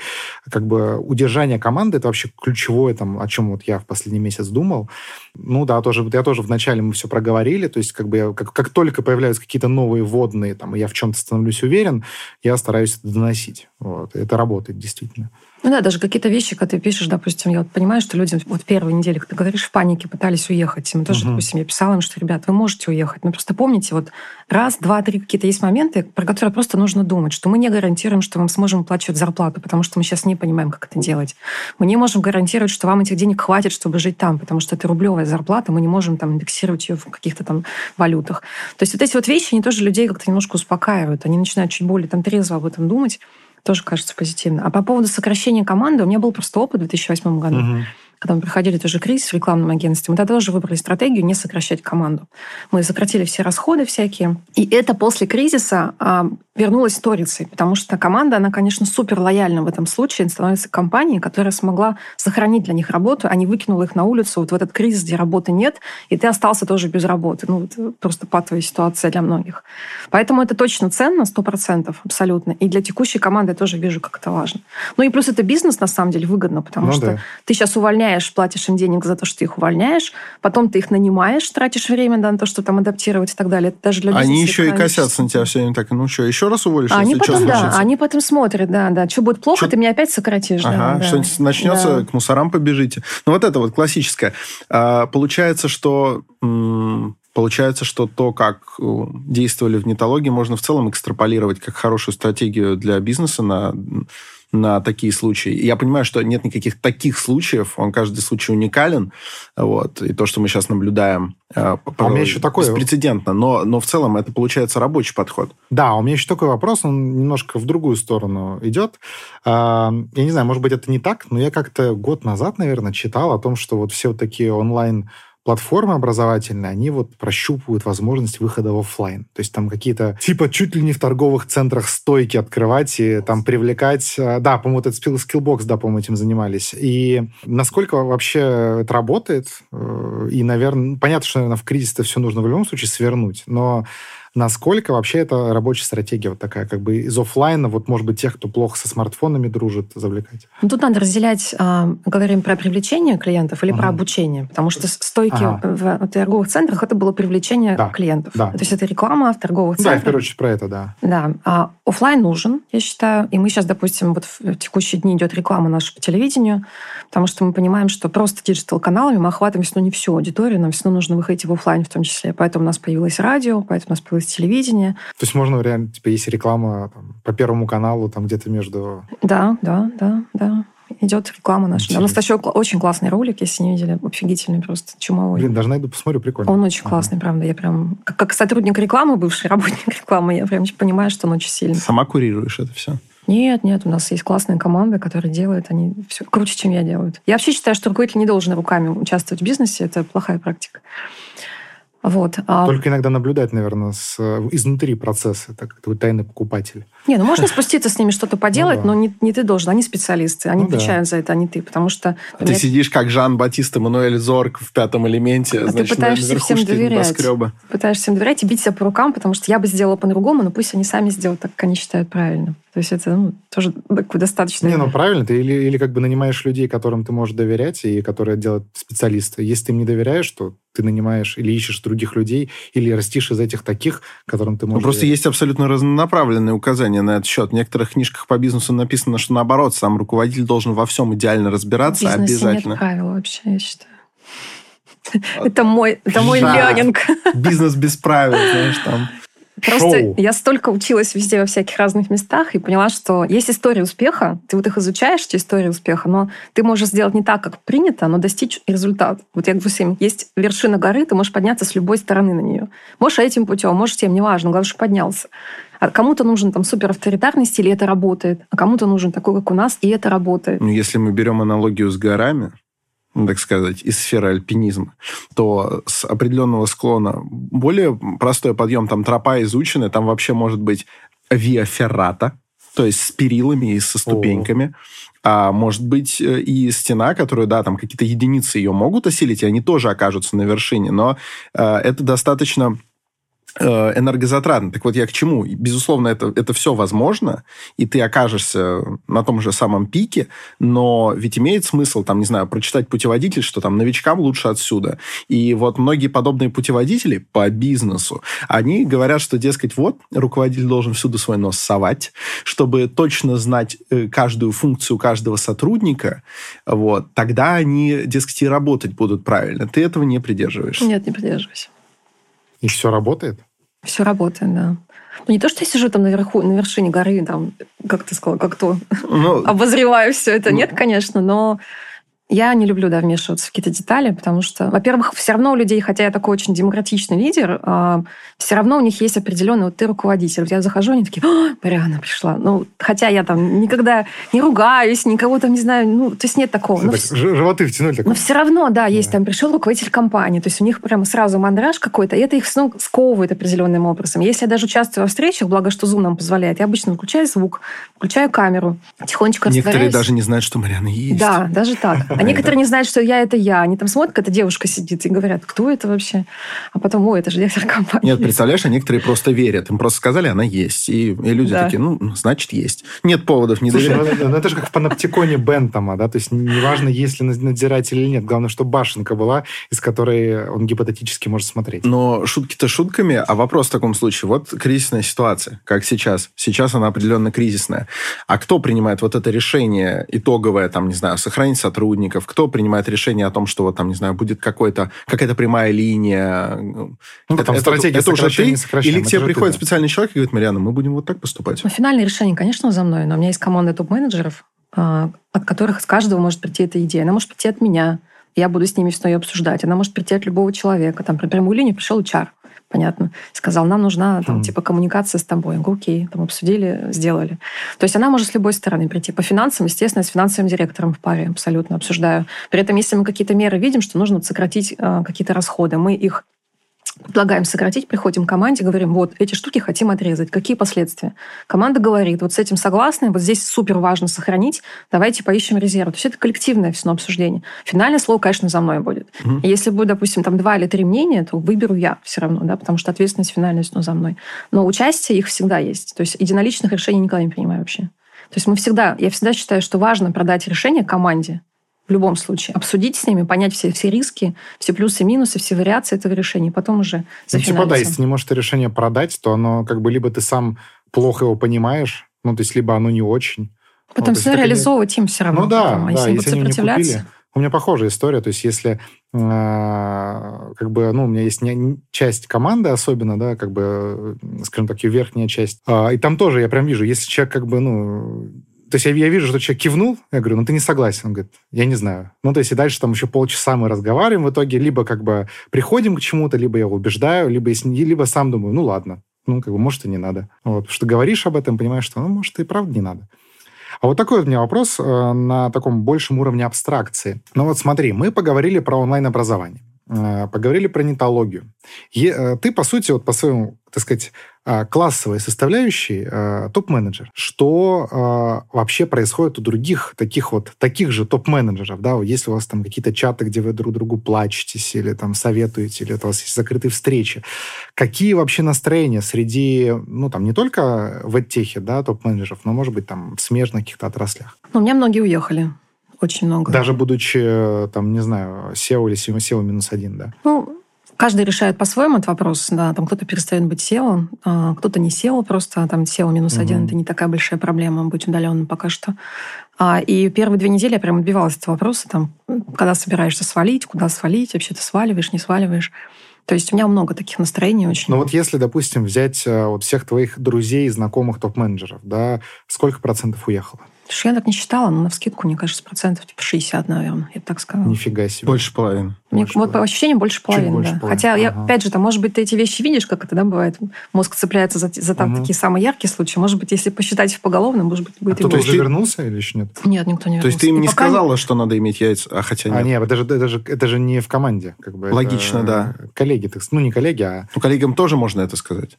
как бы удержание команды это вообще ключевое, там, о чем вот я в последний месяц думал. Ну да, тоже, я тоже вначале мы все проговорили, то есть как бы я, как, как только появляются какие-то новые водные, там, и я в чем-то становлюсь уверен, я стараюсь это доносить. Вот. Это работает действительно. Ну да, даже какие-то вещи, когда ты пишешь, допустим, я вот понимаю, что люди вот первые недели, когда ты говоришь, в панике пытались уехать. Мы тоже, uh-huh. допустим, я писала им, что, ребят, вы можете уехать. Но просто помните, вот раз, два, три какие-то есть моменты, про которые просто нужно думать, что мы не гарантируем, что вам сможем выплачивать зарплату, потому что мы сейчас не понимаем, как это делать. Мы не можем гарантировать, что вам этих денег хватит, чтобы жить там, потому что это рублевая зарплата, мы не можем там индексировать ее в каких-то там валютах. То есть вот эти вот вещи, они тоже людей как-то немножко успокаивают. Они начинают чуть более там трезво об этом думать тоже кажется позитивно. А по поводу сокращения команды, у меня был просто опыт в 2008 году. Угу когда мы проходили тоже кризис в рекламном агентстве, мы тогда тоже выбрали стратегию не сокращать команду. Мы сократили все расходы всякие. И это после кризиса а, вернулась сторицей, потому что команда, она, конечно, супер лояльна в этом случае, становится компанией, которая смогла сохранить для них работу, а не выкинула их на улицу вот в этот кризис, где работы нет, и ты остался тоже без работы. Ну, вот просто патовая ситуация для многих. Поэтому это точно ценно, сто процентов, абсолютно. И для текущей команды я тоже вижу, как это важно. Ну и плюс это бизнес, на самом деле, выгодно, потому ну, что да. ты сейчас увольняешь увольняешь, платишь им денег за то, что ты их увольняешь, потом ты их нанимаешь, тратишь время да, на то, что там адаптировать и так далее. Это даже для Они еще и косятся на тебя все время так, ну что, еще раз уволишь? А они потом, да, они потом смотрят, да, да. Что будет плохо, что... ты меня опять сократишь. Ага, да, что-нибудь да. начнется, да. к мусорам побежите. Ну вот это вот классическое. А, получается, что Получается, что то, как э, действовали в нетологии, можно в целом экстраполировать как хорошую стратегию для бизнеса на на такие случаи. я понимаю, что нет никаких таких случаев, он каждый случай уникален, вот, и то, что мы сейчас наблюдаем, а у меня еще такой... беспрецедентно, но, но в целом это получается рабочий подход. Да, у меня еще такой вопрос, он немножко в другую сторону идет. Я не знаю, может быть, это не так, но я как-то год назад, наверное, читал о том, что вот все вот такие онлайн платформы образовательные, они вот прощупывают возможность выхода в офлайн. То есть там какие-то, типа, чуть ли не в торговых центрах стойки открывать и там привлекать... Э, да, по-моему, этот Skillbox, да, по-моему, этим занимались. И насколько вообще это работает? Э, и, наверное, понятно, что, наверное, в кризис это все нужно в любом случае свернуть, но насколько вообще это рабочая стратегия вот такая, как бы из офлайна, вот, может быть, тех, кто плохо со смартфонами дружит, завлекать? Ну, тут надо разделять, э, говорим про привлечение клиентов или ага. про обучение, потому что стойки ага. в, в торговых центрах это было привлечение да. клиентов. Да. То есть это реклама в торговых центрах. Да, в первую очередь про это, да. Да. А офлайн нужен, я считаю, и мы сейчас, допустим, вот в текущие дни идет реклама наша по телевидению, потому что мы понимаем, что просто digital -каналами мы охватываем равно не всю аудиторию, нам все равно нужно выходить в офлайн в том числе. Поэтому у нас появилось радио, поэтому у нас появилось телевидение. То есть можно реально, типа, есть реклама там, по Первому каналу, там где-то между... Да, да, да, да. Идет реклама наша. Да, у нас еще очень классный ролик, если не видели. Офигительный просто, чумовой. Блин, даже найду, посмотрю, прикольно. Он очень ага. классный, правда. Я прям, как, как сотрудник рекламы, бывший работник рекламы, я прям понимаю, что он очень сильный. Сама курируешь это все? Нет, нет, у нас есть классная команда, которая делает, они все круче, чем я делают. Я вообще считаю, что руководитель не должен руками участвовать в бизнесе, это плохая практика. Вот. А Только иногда наблюдать, наверное, с, изнутри процесса, так как твой тайный покупатель. Не, ну можно спуститься с ними что-то поделать, ну, да. но не, не ты должен. Они специалисты, они ну, отвечают да. за это, а не ты, потому что... Ты меня... сидишь как Жан-Батист Эммануэль Зорг в «Пятом элементе», а значит, ты пытаешься всем доверять. Небоскреба. Пытаешься всем доверять и бить себя по рукам, потому что я бы сделала по-другому, но пусть они сами сделают так, как они считают правильно. То есть это ну, тоже достаточно... Не, ну правильно, ты или, или как бы нанимаешь людей, которым ты можешь доверять, и которые делают специалисты. Если ты им не доверяешь, то ты нанимаешь или ищешь других людей, или растишь из этих таких, которым ты можешь... Ну, просто доверять. есть абсолютно разнонаправленные указания на этот счет. В некоторых книжках по бизнесу написано, что наоборот, сам руководитель должен во всем идально разбираться в обязательно. нет правил вообще, я считаю. Это мой, это мой ленинг. Бизнес без правил, знаешь, там. Просто Шоу. я столько училась везде, во всяких разных местах, и поняла, что есть история успеха, ты вот их изучаешь, эти истории успеха, но ты можешь сделать не так, как принято, но достичь результат. Вот я говорю всем, есть вершина горы, ты можешь подняться с любой стороны на нее. Можешь этим путем, можешь тем, неважно, главное, что поднялся. А кому-то нужен там супер авторитарный стиль, и это работает. А кому-то нужен такой, как у нас, и это работает. Ну, если мы берем аналогию с горами, ну, так сказать, из сферы альпинизма, то с определенного склона более простой подъем, там тропа изучена, там вообще может быть виа феррата, то есть с перилами и со ступеньками. О. А может быть э, и стена, которую, да, там какие-то единицы ее могут осилить, и они тоже окажутся на вершине, но э, это достаточно энергозатратно. Так вот, я к чему? Безусловно, это, это все возможно, и ты окажешься на том же самом пике, но ведь имеет смысл, там, не знаю, прочитать путеводитель, что там новичкам лучше отсюда. И вот многие подобные путеводители по бизнесу, они говорят, что, дескать, вот, руководитель должен всюду свой нос совать, чтобы точно знать э, каждую функцию каждого сотрудника, вот, тогда они, дескать, и работать будут правильно. Ты этого не придерживаешься? Нет, не придерживаюсь. И все работает? Все работает, да. Ну, не то, что я сижу там наверху, на вершине горы, там, как ты сказал, как то, ну, обозреваю все это. Ну, Нет, конечно, но я не люблю, да, вмешиваться в какие-то детали, потому что, во-первых, все равно у людей, хотя я такой очень демократичный лидер, э, все равно у них есть определенный, вот ты руководитель. Вот я захожу, они такие, о, Мариана пришла. Ну, хотя я там никогда не ругаюсь, никого там, не знаю, ну, то есть нет такого. Но так, в... Животы втянули. Так... Но все равно, да, есть да. там, пришел руководитель компании, то есть у них прямо сразу мандраж какой-то, и это их ну, сковывает определенным образом. Если я даже участвую во встречах, благо, что Zoom нам позволяет, я обычно выключаю звук, включаю камеру, тихонечко Некоторые даже не знают, что Мариана есть. Да, даже так. А некоторые не знают, что я это я. Они там смотрят, как эта девушка сидит и говорят, кто это вообще? А потом, ой, это же директор компании. Нет, представляешь, а некоторые просто верят. Им просто сказали, она есть. И, и люди да. такие, ну, значит, есть. Нет поводов не Слушай, доверять. Ну, ну, это же как в паноптиконе Бентома, да? То есть неважно, есть ли надзиратель или нет. Главное, что башенка была, из которой он гипотетически может смотреть. Но шутки-то шутками, а вопрос в таком случае. Вот кризисная ситуация, как сейчас. Сейчас она определенно кризисная. А кто принимает вот это решение итоговое, там, не знаю, сохранить сотрудника, сотрудников? Кто принимает решение о том, что вот там, не знаю, будет какой-то, какая-то прямая линия? Ну, это, там это, это уже ты? Или к тебе приходит специальный человек и говорит, Марьяна, мы будем вот так поступать? Ну, финальное решение, конечно, за мной, но у меня есть команда топ-менеджеров, а, от которых с каждого может прийти эта идея. Она может прийти от меня, я буду с ними все ее обсуждать. Она может прийти от любого человека. Там, при прямую линию пришел HR, понятно. Сказал, нам нужна там, mm. типа коммуникация с тобой. Я говорю, окей, там обсудили, сделали. То есть она может с любой стороны прийти. По финансам, естественно, с финансовым директором в паре абсолютно обсуждаю. При этом, если мы какие-то меры видим, что нужно сократить э, какие-то расходы, мы их предлагаем сократить, приходим к команде, говорим, вот, эти штуки хотим отрезать. Какие последствия? Команда говорит, вот с этим согласны, вот здесь супер важно сохранить, давайте поищем резерв. То есть это коллективное все обсуждение. Финальное слово, конечно, за мной будет. Mm-hmm. если будет, допустим, там два или три мнения, то выберу я все равно, да, потому что ответственность финальная ну, за мной. Но участие их всегда есть. То есть единоличных решений никогда не принимаю вообще. То есть мы всегда, я всегда считаю, что важно продать решение команде, в любом случае. Обсудить с ними, понять все, все риски, все плюсы и минусы, все вариации этого решения, потом уже за Ну, типа, да, если ты не можешь это решение продать, то оно как бы либо ты сам плохо его понимаешь, ну, то есть либо оно не очень. Потом ну, все реализовывать не... им все равно. Ну да, потом. А да, если, если они сопротивляться... не купили. У меня похожая история, то есть если э, как бы, ну, у меня есть не, часть команды особенно, да, как бы, скажем так, ее верхняя часть, э, и там тоже я прям вижу, если человек как бы, ну, то есть я, я вижу, что человек кивнул, я говорю, ну ты не согласен. Он говорит, я не знаю. Ну то есть и дальше там еще полчаса мы разговариваем, в итоге либо как бы приходим к чему-то, либо я его убеждаю, либо, если, либо сам думаю, ну ладно, ну как бы может и не надо. Вот, что говоришь об этом, понимаешь, что ну может и правда не надо. А вот такой вот у меня вопрос э, на таком большем уровне абстракции. Ну вот смотри, мы поговорили про онлайн-образование. Э, поговорили про нетологию. Э, ты, по сути, вот по своему, так сказать, э, классовой составляющей топ-менеджер. Что вообще происходит у других таких вот, таких же топ-менеджеров, да, если у вас там какие-то чаты, где вы друг другу плачетесь или там советуете, или у вас есть закрытые встречи. Какие вообще настроения среди, ну, там, не только в эдтехе, да, топ-менеджеров, но, может быть, там, в смежных каких-то отраслях? Ну, у меня многие уехали очень много. Даже будучи, там, не знаю, SEO или SEO минус один, да? Ну, каждый решает по-своему этот вопрос. Да, там кто-то перестает быть SEO, а кто-то не SEO просто, а там SEO минус угу. один – это не такая большая проблема быть удаленным пока что. А, и первые две недели я прям отбивалась от вопроса, там, когда собираешься свалить, куда свалить, вообще ты сваливаешь, не сваливаешь. То есть у меня много таких настроений очень. Ну вот если, допустим, взять э, вот всех твоих друзей и знакомых топ-менеджеров, да, сколько процентов уехало? Слушай, я так не считала, но на вскидку, мне кажется, процентов типа 60, наверное, я так сказала. Нифига себе. Больше половины. Мне, больше вот по ощущениям больше половины, больше да. Половины. Хотя, ага. я, опять же, там, может быть, ты эти вещи видишь, как это, да, бывает. Мозг цепляется за, за там, угу. такие самые яркие случаи. Может быть, если посчитать их поголовно, может быть, будет а и кто-то уже вернулся или еще нет? Нет, никто не вернулся. То есть ты им не сказала, не... что надо иметь яйца, а хотя нет? А нет, это же, это же, это же не в команде. Как бы, Логично, это да. Коллеги, так, ну не коллеги, а... Ну, коллегам тоже можно это сказать.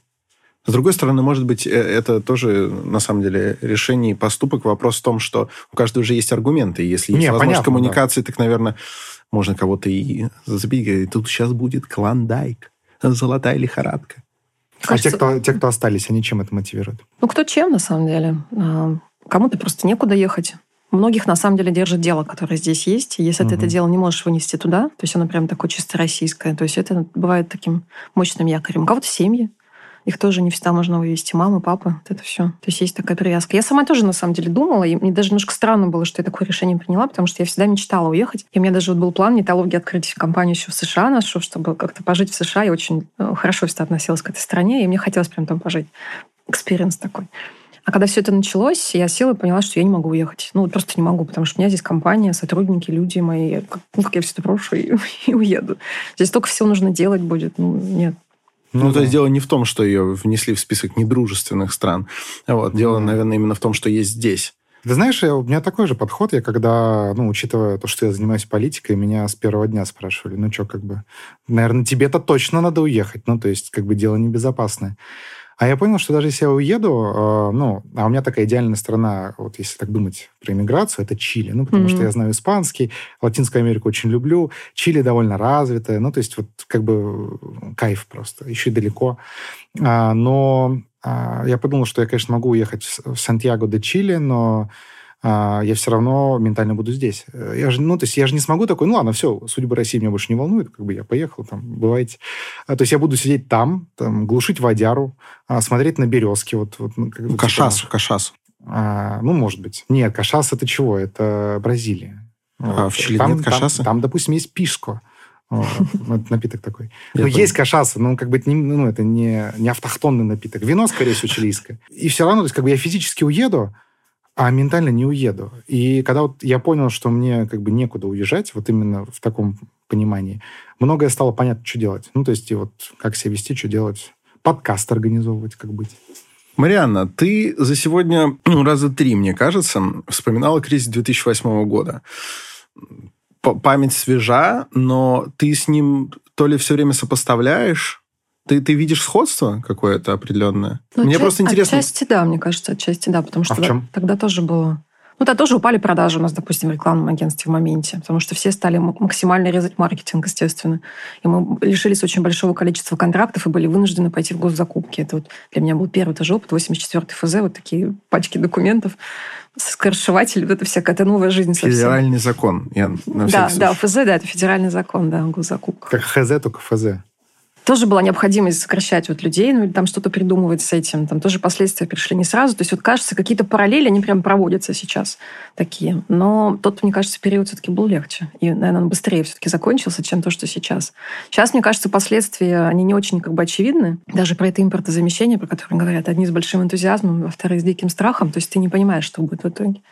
С другой стороны, может быть, э, это тоже, на самом деле, решение и поступок. Вопрос в том, что у каждого же есть аргументы. Если есть Не, возможность понятно, коммуникации, да. так, наверное, можно кого-то и зацепить. Говорить, тут сейчас будет клондайк, золотая лихорадка. Кажется... А те кто, те, кто остались, они чем это мотивируют? Ну, кто чем, на самом деле. А, кому-то просто некуда ехать. Многих, на самом деле, держит дело, которое здесь есть. Если угу. ты это дело не можешь вынести туда, то есть оно прям такое чисто российское, то есть это бывает таким мощным якорем. У кого-то семьи, их тоже не всегда можно вывести. Мама, папа, вот это все. То есть есть такая привязка. Я сама тоже, на самом деле, думала, и мне даже немножко странно было, что я такое решение приняла, потому что я всегда мечтала уехать. И у меня даже вот был план нетологии открыть компанию еще в США нашу, чтобы как-то пожить в США. Я очень э, хорошо всегда относилась к этой стране, и мне хотелось прям там пожить. Experience такой. А когда все это началось, я села и поняла, что я не могу уехать. Ну, просто не могу, потому что у меня здесь компания, сотрудники, люди мои. Ну, как я все это брошу и, и уеду. Здесь столько всего нужно делать будет. Ну, нет. Ну, ну то есть дело не в том, что ее внесли в список недружественных стран. Вот. Дело, mm наверное, именно в том, что есть здесь. Ты знаешь, я, у меня такой же подход. Я когда, ну, учитывая то, что я занимаюсь политикой, меня с первого дня спрашивали, ну, что, как бы, наверное, тебе-то точно надо уехать. Ну, то есть, как бы, дело небезопасное. А я понял, что даже если я уеду, э, ну, а у меня такая идеальная страна, вот если так думать про иммиграцию, это Чили. Ну, потому mm-hmm. что я знаю испанский, Латинскую Америку очень люблю. Чили довольно развитая. Ну, то есть вот как бы кайф просто. Еще и далеко. А, но а, я подумал, что я, конечно, могу уехать в Сантьяго де Чили, но я все равно ментально буду здесь. Э, я же, ну, то есть я же не смогу такой, ну ладно, все, судьба России меня больше не волнует, как бы я поехал, там, бывайте. А, то есть я буду сидеть там, там глушить водяру, а, смотреть на березки. Вот, вот, ну, как, Кашас, типа, Кашас. А, ну, может быть. Нет, Кашас это чего? Это Бразилия. А в Чили там, нет кашасы? Там, там, допустим, есть пишко. Напиток такой. Ну, есть кашаса, но как бы это не, ну, это не, не автохтонный напиток. Вино, скорее всего, чилийское. И все равно, то есть как бы я физически уеду, а ментально не уеду. И когда вот я понял, что мне как бы некуда уезжать, вот именно в таком понимании, многое стало понятно, что делать. Ну, то есть и вот как себя вести, что делать. Подкаст организовывать, как быть. Марианна, ты за сегодня ну, раза три, мне кажется, вспоминала кризис 2008 года память свежа, но ты с ним то ли все время сопоставляешь, ты, ты видишь сходство какое-то определенное? Ну, мне часть, просто интересно. Отчасти да, мне кажется, отчасти да, потому что а тогда, тогда тоже было ну, да, тоже упали продажи у нас, допустим, в рекламном агентстве в моменте, потому что все стали максимально резать маркетинг, естественно. И мы лишились очень большого количества контрактов и были вынуждены пойти в госзакупки. Это вот для меня был первый тоже опыт, 84-й ФЗ, вот такие пачки документов, скоршеватель, вот это всякая, это новая жизнь совсем. Федеральный закон. Я да, да, ФЗ, да, это федеральный закон, да, госзакупка. Как ХЗ, только ФЗ тоже была необходимость сокращать вот людей, ну или там что-то придумывать с этим. Там тоже последствия пришли не сразу. То есть вот кажется, какие-то параллели, они прям проводятся сейчас такие. Но тот, мне кажется, период все-таки был легче. И, наверное, он быстрее все-таки закончился, чем то, что сейчас. Сейчас, мне кажется, последствия, они не очень как бы очевидны. Даже про это импортозамещение, про которое говорят, одни с большим энтузиазмом, а вторые с диким страхом. То есть ты не понимаешь, что будет в итоге.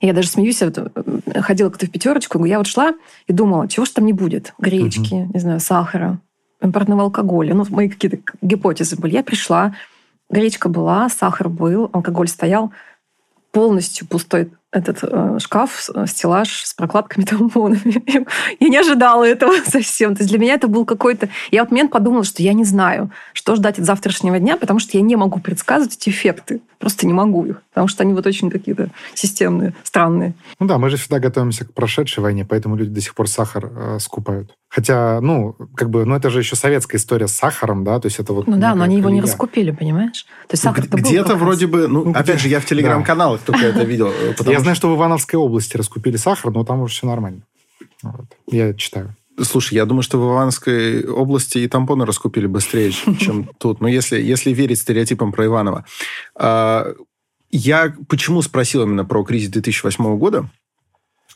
Я даже смеюсь, я вот э, ходила как-то в пятерочку, я вот шла и думала, чего же там не будет? Гречки, угу. не знаю, сахара, импортного алкоголя. Ну, мои какие-то гипотезы были. Я пришла, гречка была, сахар был, алкоголь стоял, полностью пустой этот э, шкаф, э, стеллаж с прокладками тампонами. я не ожидала этого совсем. То есть для меня это был какой-то... Я вот момент подумала, что я не знаю, что ждать от завтрашнего дня, потому что я не могу предсказывать эти эффекты. Просто не могу их, потому что они вот очень какие-то системные, странные. Ну да, мы же всегда готовимся к прошедшей войне, поэтому люди до сих пор сахар э, скупают. Хотя, ну, как бы, ну это же еще советская история с сахаром, да, то есть это вот... Ну да, но они его не раскупили, понимаешь? То есть сахар Где-то вроде бы, ну, ну опять же, я в телеграм-каналах только это видел. Я знаю, что в Ивановской области раскупили сахар, но там уже все нормально. Я читаю. Слушай, я думаю, что в Ивановской области и тампоны раскупили быстрее, чем тут. Но если, если верить стереотипам про Иванова. А, я почему спросил именно про кризис 2008 года?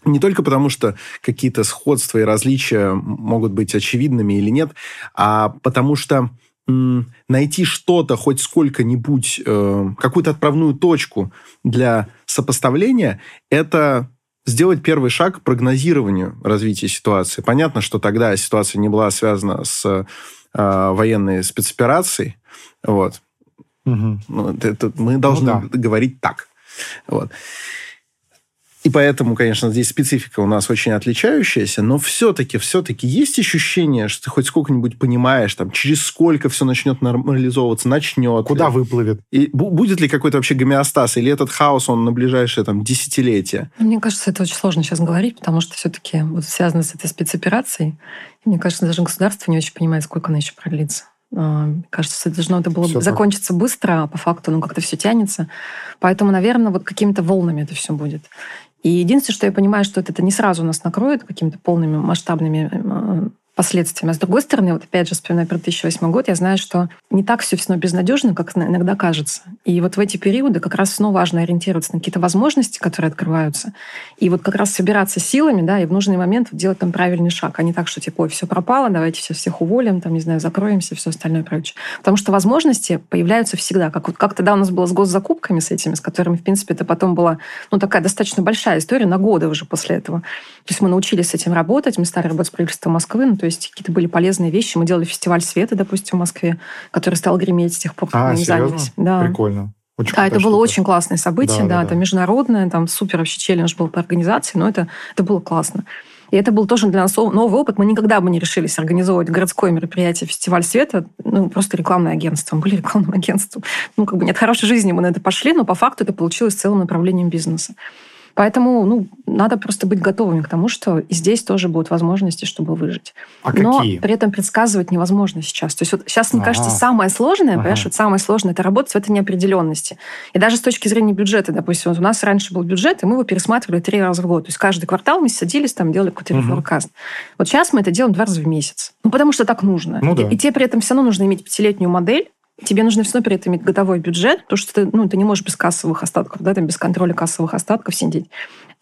Не только потому, что какие-то сходства и различия могут быть очевидными или нет, а потому что найти что-то, хоть сколько-нибудь, э, какую-то отправную точку для сопоставления, это сделать первый шаг к прогнозированию развития ситуации. Понятно, что тогда ситуация не была связана с э, военной спецоперацией. Вот. Угу. Ну, это, мы должны ну, да. говорить так. Вот. И поэтому, конечно, здесь специфика у нас очень отличающаяся, но все-таки, все-таки есть ощущение, что ты хоть сколько-нибудь понимаешь, там, через сколько все начнет нормализовываться, начнет. Куда ли? выплывет? И будет ли какой-то вообще гомеостаз, или этот хаос, он на ближайшее там десятилетие? Мне кажется, это очень сложно сейчас говорить, потому что все-таки вот связано с этой спецоперацией. Мне кажется, даже государство не очень понимает, сколько она еще продлится. А, кажется, это должно это было все закончиться так. быстро, а по факту ну, как-то все тянется. Поэтому, наверное, вот какими-то волнами это все будет. И единственное, что я понимаю, что это, не сразу нас накроет какими-то полными масштабными э, последствиями. А с другой стороны, вот опять же, вспоминая про 2008 год, я знаю, что не так все все безнадежно, как иногда кажется. И вот в эти периоды как раз снова важно ориентироваться на какие-то возможности, которые открываются, и вот как раз собираться силами, да, и в нужный момент делать там правильный шаг, а не так, что типа, ой, все пропало, давайте все всех уволим, там, не знаю, закроемся, все остальное прочее. Потому что возможности появляются всегда. Как, вот, как тогда у нас было с госзакупками с этими, с которыми, в принципе, это потом была, ну, такая достаточно большая история на годы уже после этого. То есть мы научились с этим работать, мы стали работать с правительством Москвы, ну, то то есть какие-то были полезные вещи. Мы делали фестиваль света, допустим, в Москве, который стал греметь с тех пор, как а, мы не занялись. Да. Прикольно. Очень да, это было очень классное событие, да, да, да, это международное, там супер вообще челлендж был по организации, но это, это было классно. И это был тоже для нас новый опыт. Мы никогда бы не решились организовывать городское мероприятие, фестиваль света, ну, просто рекламное агентство. Мы были рекламным агентством. Ну, как бы нет хорошей жизни, мы на это пошли, но по факту это получилось целым направлением бизнеса. Поэтому ну, надо просто быть готовыми к тому, что и здесь тоже будут возможности, чтобы выжить. А Но какие? при этом предсказывать невозможно сейчас. То есть вот сейчас, мне ага. кажется, самое сложное, ага. понимаешь, вот самое сложное это работать в этой неопределенности. И даже с точки зрения бюджета, допустим, вот у нас раньше был бюджет, и мы его пересматривали три раза в год. То есть каждый квартал мы садились, там делали какой-то. Угу. Вот сейчас мы это делаем два раза в месяц. Ну, потому что так нужно. Ну, да. и, и тебе при этом все равно нужно иметь пятилетнюю модель, тебе нужно все равно при этом иметь годовой бюджет, потому что ты, ну, ты не можешь без кассовых остатков, да, там без контроля кассовых остатков сидеть.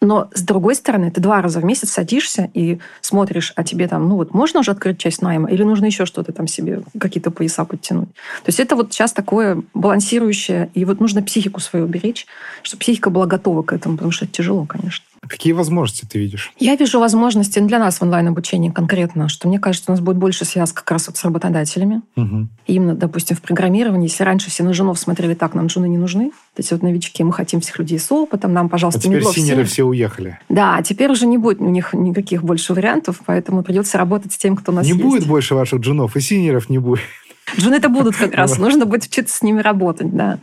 Но с другой стороны, ты два раза в месяц садишься и смотришь, а тебе там, ну вот можно уже открыть часть найма, или нужно еще что-то там себе, какие-то пояса подтянуть. То есть это вот сейчас такое балансирующее, и вот нужно психику свою беречь, чтобы психика была готова к этому, потому что это тяжело, конечно. Какие возможности ты видишь? Я вижу возможности для нас в онлайн-обучении конкретно, что мне кажется, у нас будет больше связь как раз вот с работодателями. Угу. Именно, допустим, в программировании. Если раньше все на джунов смотрели так, нам джуны не нужны, то есть вот новички, мы хотим всех людей с опытом, нам, пожалуйста, а теперь мидлов, сеньоры все уехали. Да, теперь уже не будет у них никаких больше вариантов, поэтому придется работать с тем, кто у нас Не есть. будет больше ваших джунов, и сеньоров не будет. Джуны это будут как раз. Нужно будет учиться с ними работать, да.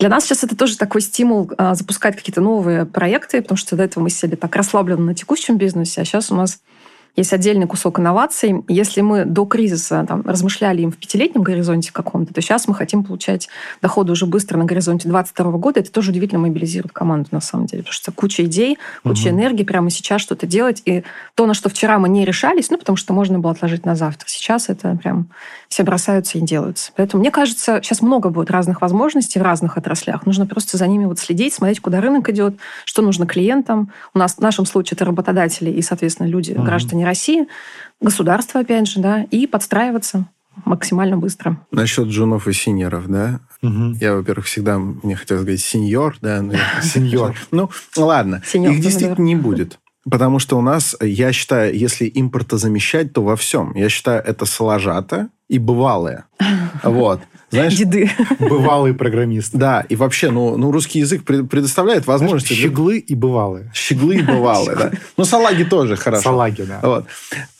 Для нас сейчас это тоже такой стимул а, запускать какие-то новые проекты, потому что до этого мы сидели так расслабленно на текущем бизнесе, а сейчас у нас есть отдельный кусок инноваций. Если мы до кризиса там, размышляли им в пятилетнем горизонте каком-то, то сейчас мы хотим получать доходы уже быстро на горизонте 2022 года. Это тоже удивительно мобилизирует команду на самом деле, потому что куча идей, куча угу. энергии прямо сейчас что-то делать. И то, на что вчера мы не решались, ну, потому что можно было отложить на завтра. Сейчас это прям все бросаются и делаются. Поэтому, мне кажется, сейчас много будет разных возможностей в разных отраслях. Нужно просто за ними вот следить, смотреть, куда рынок идет, что нужно клиентам. У нас в нашем случае это работодатели и, соответственно, люди, угу. граждане России, государство, опять же, да, и подстраиваться максимально быстро. Насчет джунов и синьоров, да? Угу. Я, во-первых, всегда, мне хотелось сказать сеньор, да? Сеньор. Ну, ладно. Их действительно не будет. Потому что у нас, я считаю, если импорта замещать, то во всем. Я считаю, это соложата и бывалое. Вот. Знаешь, Деды. Бывалый программист. Да, и вообще, ну, ну русский язык предоставляет возможности... Знаешь, щеглы и бывалые. Щеглы и бывалые, да. Ну, салаги тоже хорошо. Салаги, да. Вот.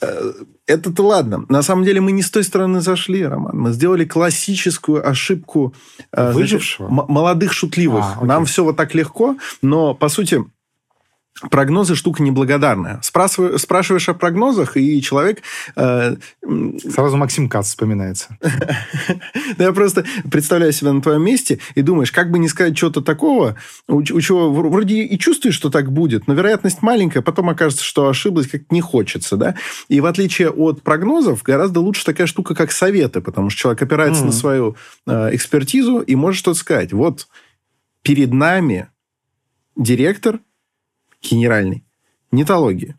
Э, это-то ладно. На самом деле мы не с той стороны зашли, Роман. Мы сделали классическую ошибку... Э, Выжившего? Значит, молодых шутливых. А, Нам все вот так легко, но, по сути, Прогнозы штука неблагодарная. Спрашиваешь, спрашиваешь о прогнозах, и человек... Э, Сразу Максим Кац вспоминается. Я просто представляю себя на твоем месте и думаешь, как бы не сказать что-то такого, у, чего вроде и чувствуешь, что так будет, но вероятность маленькая, потом окажется, что ошиблась, как не хочется, да? И в отличие от прогнозов, гораздо лучше такая штука, как советы, потому что человек опирается на свою э, экспертизу и может что-то сказать. Вот перед нами директор генеральный. Нетология.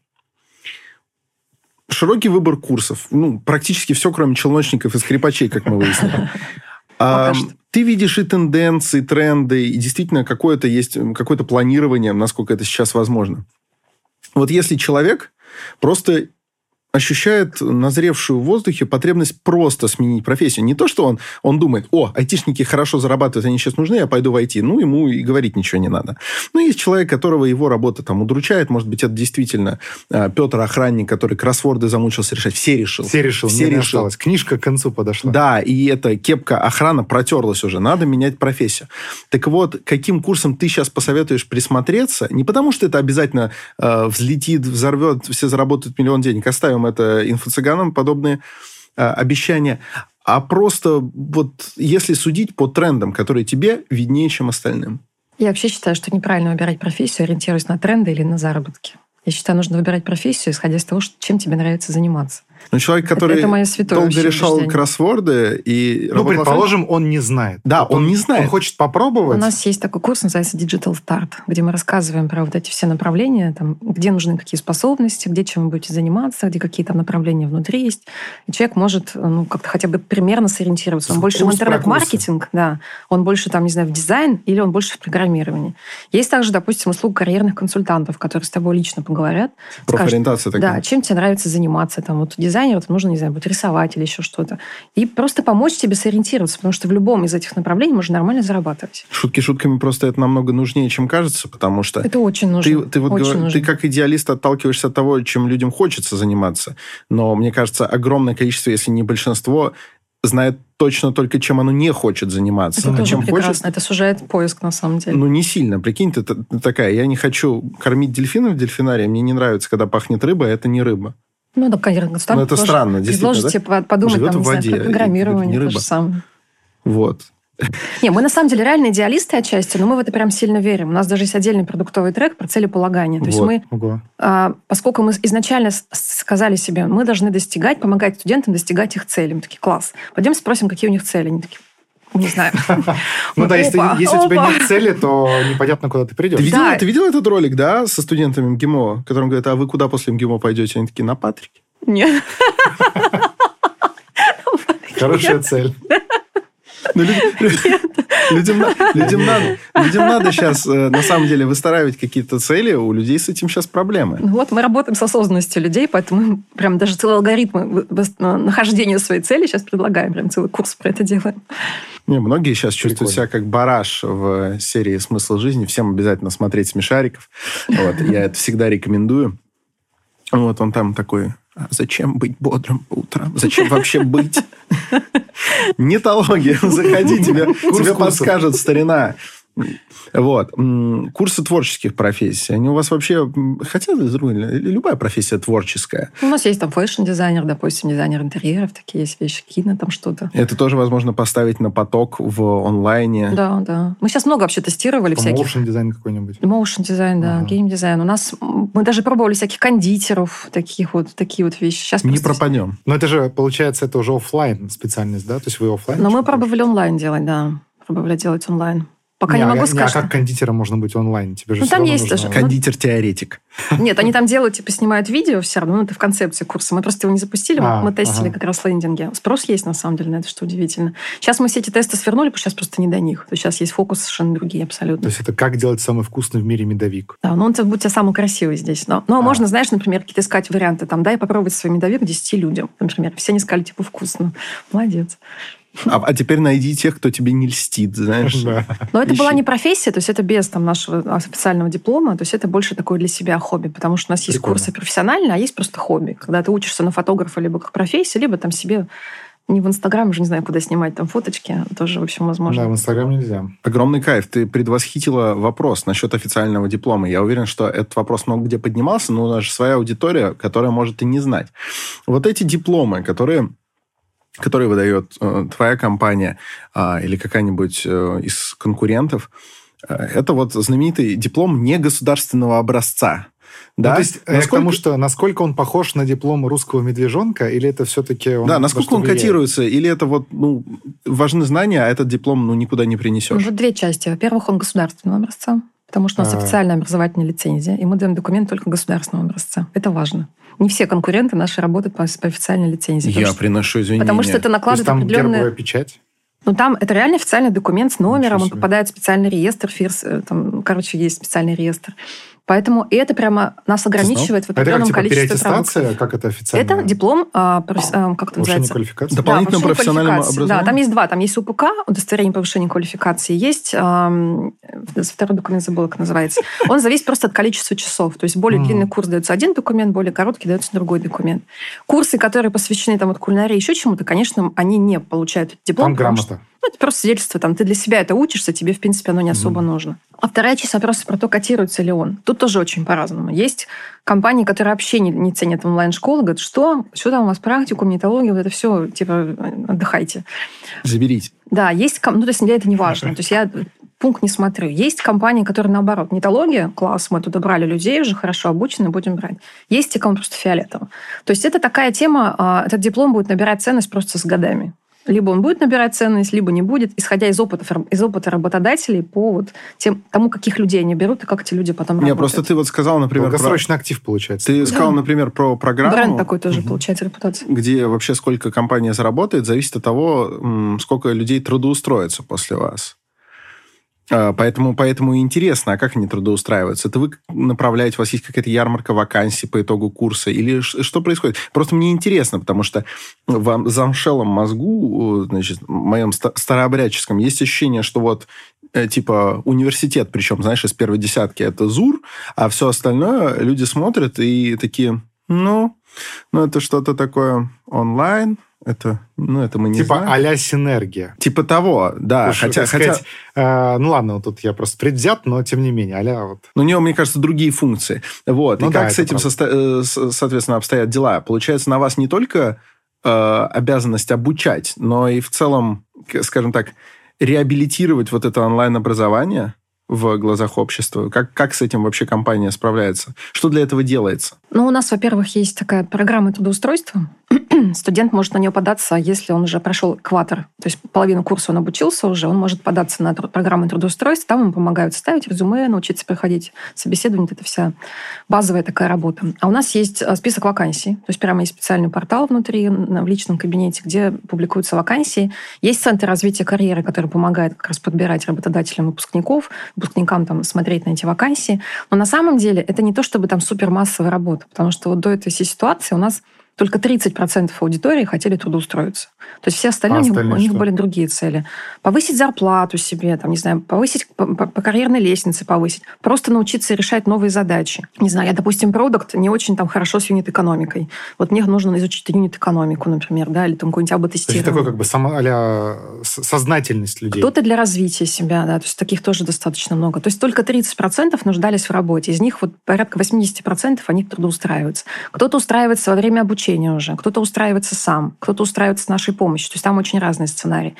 Широкий выбор курсов. Ну, практически все, кроме челночников и скрипачей, как мы выяснили. А, ты видишь и тенденции, тренды, и действительно какое-то есть какое-то планирование, насколько это сейчас возможно. Вот если человек просто ощущает назревшую в воздухе потребность просто сменить профессию. Не то, что он, он думает, о, айтишники хорошо зарабатывают, они сейчас нужны, я пойду в IT. Ну, ему и говорить ничего не надо. Но есть человек, которого его работа там удручает. Может быть, это действительно а, Петр Охранник, который кроссворды замучился решать. Все решил. Все решил. Все решил. Осталось. Книжка к концу подошла. Да, и эта кепка охрана протерлась уже. Надо менять профессию. Так вот, каким курсом ты сейчас посоветуешь присмотреться? Не потому, что это обязательно э, взлетит, взорвет, все заработают миллион денег. Оставим делаем это инфо-цыганам, подобные э, обещания, а просто вот если судить по трендам, которые тебе виднее, чем остальным. Я вообще считаю, что неправильно выбирать профессию, ориентируясь на тренды или на заработки. Я считаю, нужно выбирать профессию, исходя из того, чем тебе нравится заниматься. Ну, человек, который это, это долго решал кроссворды и... Ну, предположим, он не знает. Да, он, он не знает. Он хочет попробовать. У нас есть такой курс, называется Digital Start, где мы рассказываем про вот эти все направления, там, где нужны какие способности, где чем вы будете заниматься, где какие там направления внутри есть. И человек может ну, как-то хотя бы примерно сориентироваться. Он больше Курс в интернет-маркетинг, да, он больше там, не знаю, в дизайн или он больше в программировании. Есть также, допустим, услуга карьерных консультантов, которые с тобой лично поговорят. Профориентация такая. Да, чем тебе нравится заниматься. Там, вот дизайнеру там нужно, не знаю, будет рисовать или еще что-то. И просто помочь тебе сориентироваться, потому что в любом из этих направлений можно нормально зарабатывать. Шутки шутками, просто это намного нужнее, чем кажется, потому что... Это очень нужно. Ты, ты, вот очень говор... нужно. ты как идеалист отталкиваешься от того, чем людям хочется заниматься. Но мне кажется, огромное количество, если не большинство, знает точно только, чем оно не хочет заниматься. Это а тоже чем прекрасно. хочет... Это сужает поиск, на самом деле. Ну, не сильно. Прикинь, ты такая, я не хочу кормить дельфинов в дельфинарии, мне не нравится, когда пахнет рыба, а это не рыба. Ну, да, конечно. Там ну, это странно, действительно, Предложите да? подумать, Живет там, в воде, знаю, про программирование, не рыба. то же самое. Вот. Не, мы на самом деле реально идеалисты отчасти, но мы в это прям сильно верим. У нас даже есть отдельный продуктовый трек про целеполагание. То вот. есть мы, Ого. а, поскольку мы изначально сказали себе, мы должны достигать, помогать студентам достигать их целей. Мы такие, класс. Пойдем спросим, какие у них цели. Они такие, не знаю. Ну да, если у тебя нет цели, то непонятно, куда ты придешь. Ты видел этот ролик, да, со студентами МГИМО, которым говорят, а вы куда после МГИМО пойдете? Они такие, на Патрик. Нет. Хорошая цель. Ну, людям, людям, надо, людям надо сейчас, э, на самом деле, выстраивать какие-то цели. У людей с этим сейчас проблемы. Ну, вот мы работаем с осознанностью людей, поэтому мы прям даже целый алгоритм нахождения своей цели сейчас предлагаем. Прям целый курс про это делаем. Не, многие сейчас Прикольно. чувствуют себя как бараш в серии «Смысл жизни». Всем обязательно смотреть «Смешариков». Вот, я это всегда рекомендую. Вот он там такой а зачем быть бодрым по утрам? Зачем вообще быть? Нетология. Заходи, тебе, тебе подскажет старина. Вот. Курсы творческих профессий, они у вас вообще... Хотя любая профессия творческая. У нас есть там fashion -дизайнер, допустим, дизайнер интерьеров, такие есть вещи, кино там что-то. Это тоже возможно поставить на поток в онлайне. Да, да. Мы сейчас много вообще тестировали всяких. Motion дизайн какой-нибудь. Motion дизайн, да, ага. гейм-дизайн. У нас... Мы даже пробовали всяких кондитеров, таких вот, такие вот вещи. Сейчас Не просто... пропадем. Но это же, получается, это уже офлайн специальность, да? То есть вы офлайн? Но мы пробовали онлайн делать, да. Пробовали делать онлайн. Пока не, не могу сказать. А как кондитером можно быть онлайн? Тебе же ну, там есть нужно... даже. Кондитер-теоретик. Нет, они там делают, типа, снимают видео все равно, ну, это в концепции курса. Мы просто его не запустили, а, мы тестили ага. как раз лендинги. Спрос есть, на самом деле, на это, что удивительно. Сейчас мы все эти тесты свернули, потому что сейчас просто не до них. То есть сейчас есть фокус совершенно другие абсолютно. То есть это как делать самый вкусный в мире медовик? Да, ну он будет тебя самый красивый здесь. Но, но а. можно, знаешь, например, какие-то искать варианты. Там, дай попробовать свой медовик 10 людям, например. Все они сказали, типа, вкусно. Молодец. А, а теперь найди тех, кто тебе не льстит, знаешь. Да. Но это Ищи. была не профессия, то есть это без там, нашего официального диплома, то есть это больше такое для себя хобби, потому что у нас есть Прикольно. курсы профессиональные, а есть просто хобби. Когда ты учишься на фотографа либо как профессия, либо там себе не в Инстаграм, уже не знаю, куда снимать там фоточки, тоже, в общем, возможно. Да, в Инстаграм нельзя. Огромный кайф. Ты предвосхитила вопрос насчет официального диплома. Я уверен, что этот вопрос много где поднимался, но у нас же своя аудитория, которая может и не знать. Вот эти дипломы, которые который выдает э, твоя компания э, или какая-нибудь э, из конкурентов, э, это вот знаменитый диплом негосударственного образца. Ну, да? Ну, то есть насколько... к тому, что насколько он похож на диплом русского медвежонка, или это все-таки он Да, насколько он котируется, или это вот, ну, важны знания, а этот диплом, ну, никуда не принесешь. Ну, вот две части. Во-первых, он государственного образца, потому что у нас а... официальная образовательная лицензия, и мы даем документ только государственного образца. Это важно. Не все конкуренты наши работают по, по официальной лицензии. Я что, приношу извинения. Потому что это накладывает То есть там определенные... печать? Ну, там это реально официальный документ с номером, он попадает в специальный реестр, ФИРС, э, там, короче, есть специальный реестр. Поэтому это прямо нас ограничивает в определенном это как, типа, количестве переаттестация, как это официально? Это диплом, а, проф... а, как это называется? квалификации? Дополнительное да, профессиональное образование? Да, там есть два. Там есть УПК, удостоверение повышения квалификации. Есть, эм, второй документ забыла, как называется. Он зависит просто от количества часов. То есть более mm. длинный курс дается один документ, более короткий дается другой документ. Курсы, которые посвящены там, вот, кулинарии, еще чему-то, конечно, они не получают диплом. Там грамота. Ну, это просто свидетельство, там, ты для себя это учишься, тебе, в принципе, оно не особо mm. нужно. А вторая часть вопроса про то, котируется ли он. Тут тоже очень по-разному. Есть компании, которые вообще не, не ценят онлайн-школы, говорят, что, что там у вас практику, методология, вот это все, типа, отдыхайте. Заберите. Да, есть, ну, то есть для это не важно. То есть я пункт не смотрю. Есть компании, которые наоборот, нетология, класс, мы туда брали людей уже хорошо обучены, будем брать. Есть те, кому просто фиолетово. То есть это такая тема, а, этот диплом будет набирать ценность просто с годами. Либо он будет набирать ценность, либо не будет, исходя из опыта, из опыта работодателей по вот тем, тому, каких людей они берут и как эти люди потом Нет, работают. просто ты вот сказал, например... Долгосрочный про... актив получается. Ты сказал, например, про программу... Бренд такой тоже угу. получается, репутация. Где вообще сколько компания заработает, зависит от того, сколько людей трудоустроится после вас. А, поэтому, поэтому интересно, а как они трудоустраиваются? Это вы направляете, у вас есть какая-то ярмарка вакансий по итогу курса? Или что происходит? Просто мне интересно, потому что в замшелом мозгу, значит, в моем старообрядческом, есть ощущение, что вот э, типа университет, причем, знаешь, из первой десятки это ЗУР, а все остальное люди смотрят и такие, ну, ну это что-то такое онлайн, это, ну, это мы не типа знаем. а-ля синергия. Типа того, да. Уж, хотя, хотя... Сказать, э, ну ладно, вот тут я просто предвзят, но тем не менее, а вот. Но у него, мне кажется, другие функции. Вот. Ну, и да, как с этим, состо... Э, соответственно, обстоят дела? Получается, на вас не только э, обязанность обучать, но и в целом, скажем так, реабилитировать вот это онлайн-образование – в глазах общества? Как, как с этим вообще компания справляется? Что для этого делается? Ну, у нас, во-первых, есть такая программа трудоустройства. студент может на нее податься, если он уже прошел экватор, то есть половину курса он обучился уже, он может податься на программу трудоустройства, там ему помогают ставить резюме, научиться проходить собеседование, это вся базовая такая работа. А у нас есть э, список вакансий, то есть прямо есть специальный портал внутри, в личном кабинете, где публикуются вакансии. Есть центр развития карьеры, который помогает как раз подбирать работодателям выпускников, выпускникам там смотреть на эти вакансии. Но на самом деле это не то, чтобы там супермассовая работа, потому что вот до этой всей ситуации у нас только 30% аудитории хотели трудоустроиться. То есть все остальные, а остальные у них, у них были другие цели. Повысить зарплату себе, там, не знаю, повысить по, по, карьерной лестнице повысить, просто научиться решать новые задачи. Не знаю, я, допустим, продукт не очень там хорошо с юнит-экономикой. Вот мне нужно изучить юнит-экономику, например, да, или там какой-нибудь АБ-тестирование. Это такой как бы само, а сознательность людей. Кто-то для развития себя, да, то есть таких тоже достаточно много. То есть только 30% нуждались в работе. Из них вот порядка 80% они трудоустраиваются. Кто-то устраивается во время обучения обучения уже, кто-то устраивается сам, кто-то устраивается с нашей помощью. То есть там очень разные сценарии.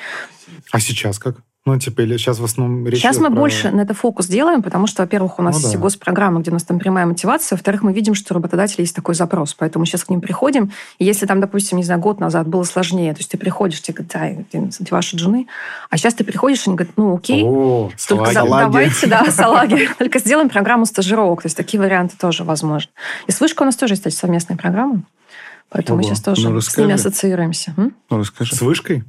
А сейчас как? Ну, типа, или сейчас в основном речь Сейчас мы про... больше на это фокус делаем, потому что, во-первых, у нас ну, есть да. госпрограмма, где у нас там прямая мотивация, во-вторых, мы видим, что у работодателя есть такой запрос, поэтому сейчас к ним приходим, и если там, допустим, не знаю, год назад было сложнее, то есть ты приходишь, тебе говорят, да, жены, а сейчас ты приходишь, и они говорят, ну, окей, О, только салаги. давайте, да, салаги, только сделаем программу стажировок, то есть такие варианты тоже возможны. И с Вышкой у нас тоже есть, совместная программа, Поэтому Ого. мы сейчас тоже ну, с ними ассоциируемся. М? Ну, расскажи. С вышкой?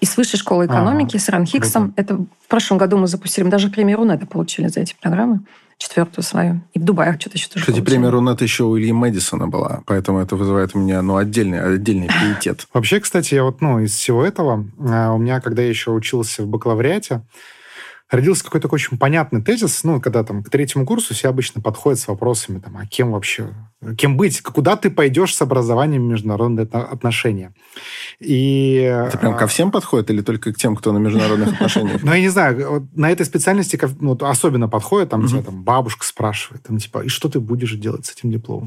И с Высшей школы экономики, а, с Ранхиксом. Это в прошлом году мы запустили. Мы даже премию Рунета получили за эти программы. Четвертую свою. И в Дубае что-то еще тоже Кстати, получили. премия Рунет еще у Ильи Мэдисона была. Поэтому это вызывает у меня ну, отдельный, отдельный приоритет. Вообще, кстати, я вот ну, из всего этого, э, у меня, когда я еще учился в бакалавриате, родился какой-то очень понятный тезис, ну, когда там к третьему курсу все обычно подходят с вопросами, там, а кем вообще, кем быть, куда ты пойдешь с образованием международные отношения. И... Это прям ко а, всем подходит или только к тем, кто на международных отношениях? Ну, я не знаю, на этой специальности ну, особенно подходит, там тебя там бабушка спрашивает, там, типа, и что ты будешь делать с этим дипломом?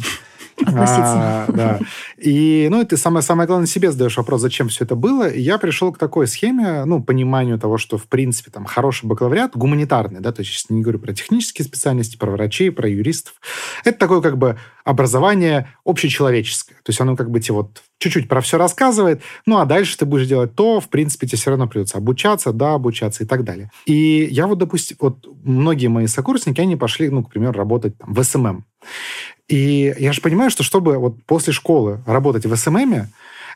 Относительно. А, да. И, ну, и ты самое, самое главное себе задаешь вопрос, зачем все это было. И я пришел к такой схеме, ну, пониманию того, что, в принципе, там, хороший бакалавриат, гуманитарный, да, то есть сейчас не говорю про технические специальности, про врачей, про юристов. Это такое, как бы, образование общечеловеческое. То есть оно, как бы, тебе вот чуть-чуть про все рассказывает, ну, а дальше ты будешь делать то, в принципе, тебе все равно придется обучаться, да, обучаться и так далее. И я вот, допустим, вот многие мои сокурсники, они пошли, ну, к примеру, работать там, в SMM. И я же понимаю, что чтобы вот после школы работать в СММе,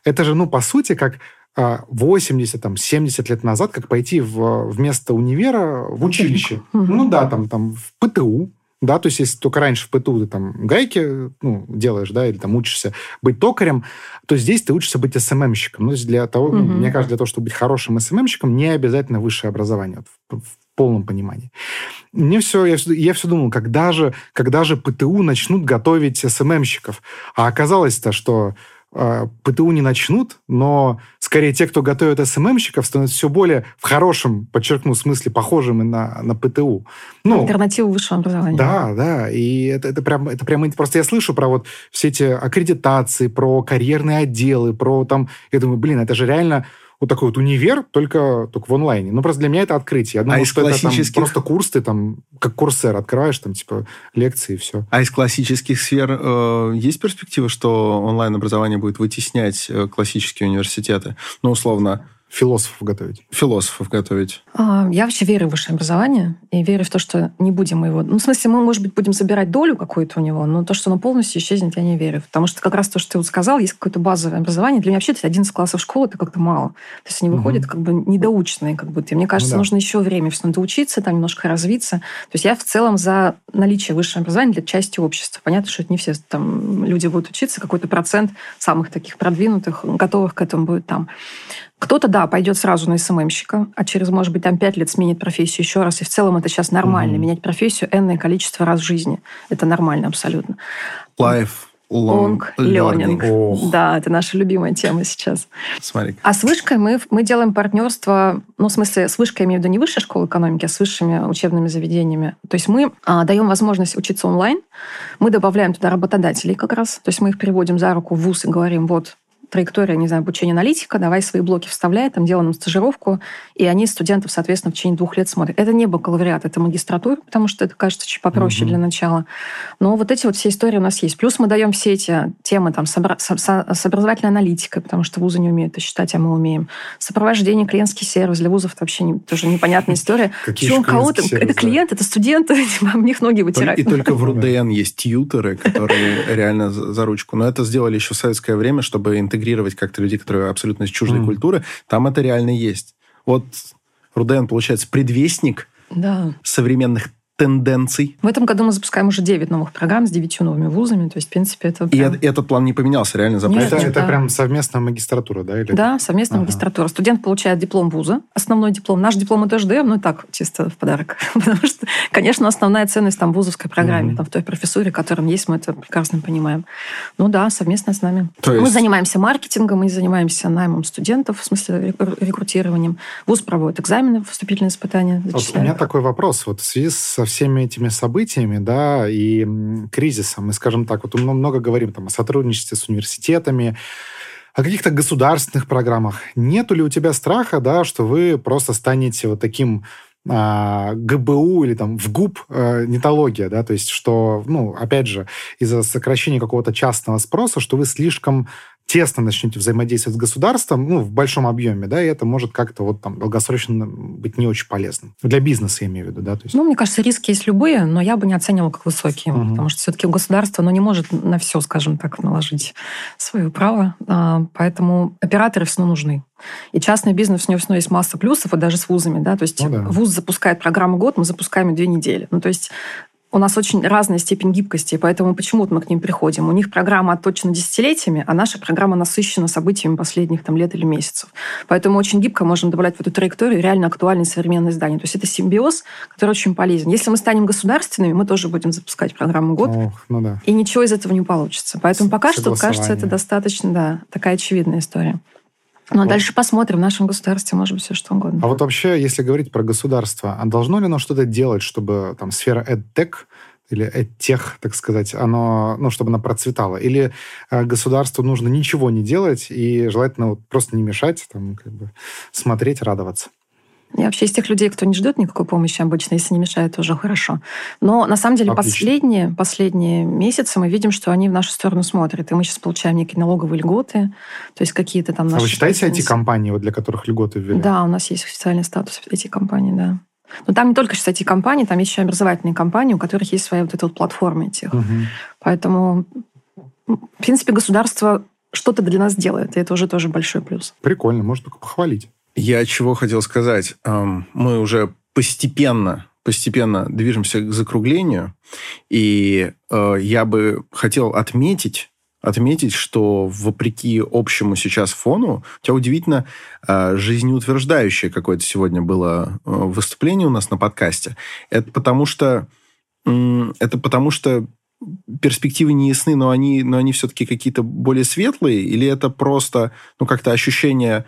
это же, ну, по сути, как 80, а, там, 70 лет назад, как пойти в, вместо универа в училище. Ну да, там, там в ПТУ, да, то есть если только раньше в ПТУ ты там гайки ну, делаешь, да, или там учишься быть токарем, то здесь ты учишься быть СММщиком. Ну, то есть для того, угу. мне кажется, для того, чтобы быть хорошим СММщиком, не обязательно высшее образование вот, в, в полном понимании. Мне все, я, я все думал, когда же, когда же ПТУ начнут готовить СММщиков? А оказалось-то, что э, ПТУ не начнут, но скорее те, кто готовят СММщиков, становятся все более в хорошем, подчеркну, смысле, похожими на, на ПТУ. Ну, Альтернативу высшего образования. Да, да. И это, это прям, это прям... Просто я слышу про вот все эти аккредитации, про карьерные отделы, про там... Я думаю, блин, это же реально вот такой вот универ, только, только в онлайне. Ну, просто для меня это открытие. Я думал, а что классических... это там просто курс, ты там, как курсер, открываешь, там, типа, лекции и все. А из классических сфер э, есть перспектива, что онлайн-образование будет вытеснять э, классические университеты? Ну, условно, Философов готовить. Философов готовить. А, я вообще верю в высшее образование и верю в то, что не будем его... Ну, в смысле, мы, может быть, будем забирать долю какую-то у него, но то, что оно полностью исчезнет, я не верю. Потому что как раз то, что ты вот сказал, есть какое-то базовое образование. Для меня вообще 11 классов школы это как-то мало. То есть они выходят угу. как бы недоученные, как будто. И мне кажется, ну, да. нужно еще время, что надо учиться, там немножко развиться. То есть я в целом за наличие высшего образования для части общества. Понятно, что это не все там люди будут учиться, какой-то процент самых таких продвинутых, готовых к этому будет там. Кто-то, да, пойдет сразу на СММщика, а через, может быть, там пять лет сменит профессию еще раз. И в целом это сейчас нормально. Mm-hmm. Менять профессию энное количество раз в жизни. Это нормально абсолютно. Life long, long learning. learning. Да, это наша любимая тема сейчас. Смотри. А с вышкой мы, мы делаем партнерство, ну, в смысле, с вышкой я имею в виду не высшая школа экономики, а с высшими учебными заведениями. То есть мы а, даем возможность учиться онлайн, мы добавляем туда работодателей как раз, то есть мы их приводим за руку в ВУЗ и говорим, вот, траектория, не знаю, обучения аналитика, давай свои блоки вставляй, там делаем стажировку, и они студентов, соответственно, в течение двух лет смотрят. Это не бакалавриат, это магистратура, потому что это кажется чуть попроще угу. для начала. Но вот эти вот все истории у нас есть. Плюс мы даем все эти темы там, с, обра- с, образовательной аналитикой, потому что вузы не умеют это считать, а мы умеем. Сопровождение, клиентский сервис. Для вузов это вообще не, тоже непонятная история. Какие кого-то, это клиент, это студенты, в них ноги вытирать. И только в РУДН есть тьютеры, которые реально за ручку. Но это сделали еще в советское время, чтобы интегрировать как-то людей, которые абсолютно из чужой mm. культуры. Там это реально есть. Вот Руден, получается, предвестник да. современных тенденций. В этом году мы запускаем уже 9 новых программ с 9 новыми вузами. То есть, в принципе, это прям... И этот план не поменялся, реально за это, это прям совместная магистратура, да? Или... Да, совместная ага. магистратура. Студент получает диплом вуза, основной диплом. Наш диплом тоже даем, но и так, чисто в подарок. Потому что, конечно, основная ценность там в вузовской программе, угу. там, в той профессуре, которая есть, мы это прекрасно понимаем. Ну да, совместно с нами. То есть... Мы занимаемся маркетингом, мы занимаемся наймом студентов, в смысле рекрутированием. Вуз проводит экзамены, вступительные испытания. Вот у меня такой вопрос. Вот в связи со всеми этими событиями, да, и кризисом, мы, скажем так, вот мы много говорим там о сотрудничестве с университетами, о каких-то государственных программах. Нету ли у тебя страха, да, что вы просто станете вот таким а, ГБУ или там в ГУП э, нетология, да, то есть что, ну, опять же, из-за сокращения какого-то частного спроса, что вы слишком тесно начнете взаимодействовать с государством, ну, в большом объеме, да, и это может как-то вот там долгосрочно быть не очень полезным. Для бизнеса, я имею в виду, да. То есть... Ну, мне кажется, риски есть любые, но я бы не оценивала как высокие, угу. потому что все-таки государство, оно не может на все, скажем так, наложить свое право, а, поэтому операторы все равно нужны. И частный бизнес, у него все равно есть масса плюсов, и даже с вузами, да, то есть ну, да. вуз запускает программу год, мы запускаем две недели. Ну, то есть у нас очень разная степень гибкости, поэтому почему-то мы к ним приходим. У них программа отточена десятилетиями, а наша программа насыщена событиями последних там, лет или месяцев. Поэтому очень гибко можем добавлять в эту траекторию реально актуальные современные здания. То есть это симбиоз, который очень полезен. Если мы станем государственными, мы тоже будем запускать программу год, Ох, ну да. и ничего из этого не получится. Поэтому пока что, кажется, это достаточно да, такая очевидная история. Ну, а вот. дальше посмотрим. В нашем государстве может быть все что угодно. А вот вообще, если говорить про государство, а должно ли оно что-то делать, чтобы там сфера EdTech или EdTech, так сказать, оно, ну, чтобы она процветала? Или э, государству нужно ничего не делать и желательно вот просто не мешать, там, как бы смотреть, радоваться? Я вообще из тех людей, кто не ждет никакой помощи обычно, если не мешает, уже хорошо. Но на самом деле последние, последние месяцы мы видим, что они в нашу сторону смотрят. И мы сейчас получаем некие налоговые льготы, то есть какие-то там наши... А вы считаете эти компании, вот для которых льготы ввели? Да, у нас есть официальный статус эти компании, да. Но там не только сейчас эти компании, там есть еще образовательные компании, у которых есть своя вот эта вот платформа этих. Угу. Поэтому, в принципе, государство что-то для нас делает, и это уже тоже большой плюс. Прикольно, можно только похвалить. Я чего хотел сказать. Мы уже постепенно постепенно движемся к закруглению, и э, я бы хотел отметить, отметить, что вопреки общему сейчас фону, у тебя удивительно э, жизнеутверждающее какое-то сегодня было э, выступление у нас на подкасте. Это потому что это потому что перспективы не ясны, но они, но они все-таки какие-то более светлые, или это просто ну, как-то ощущение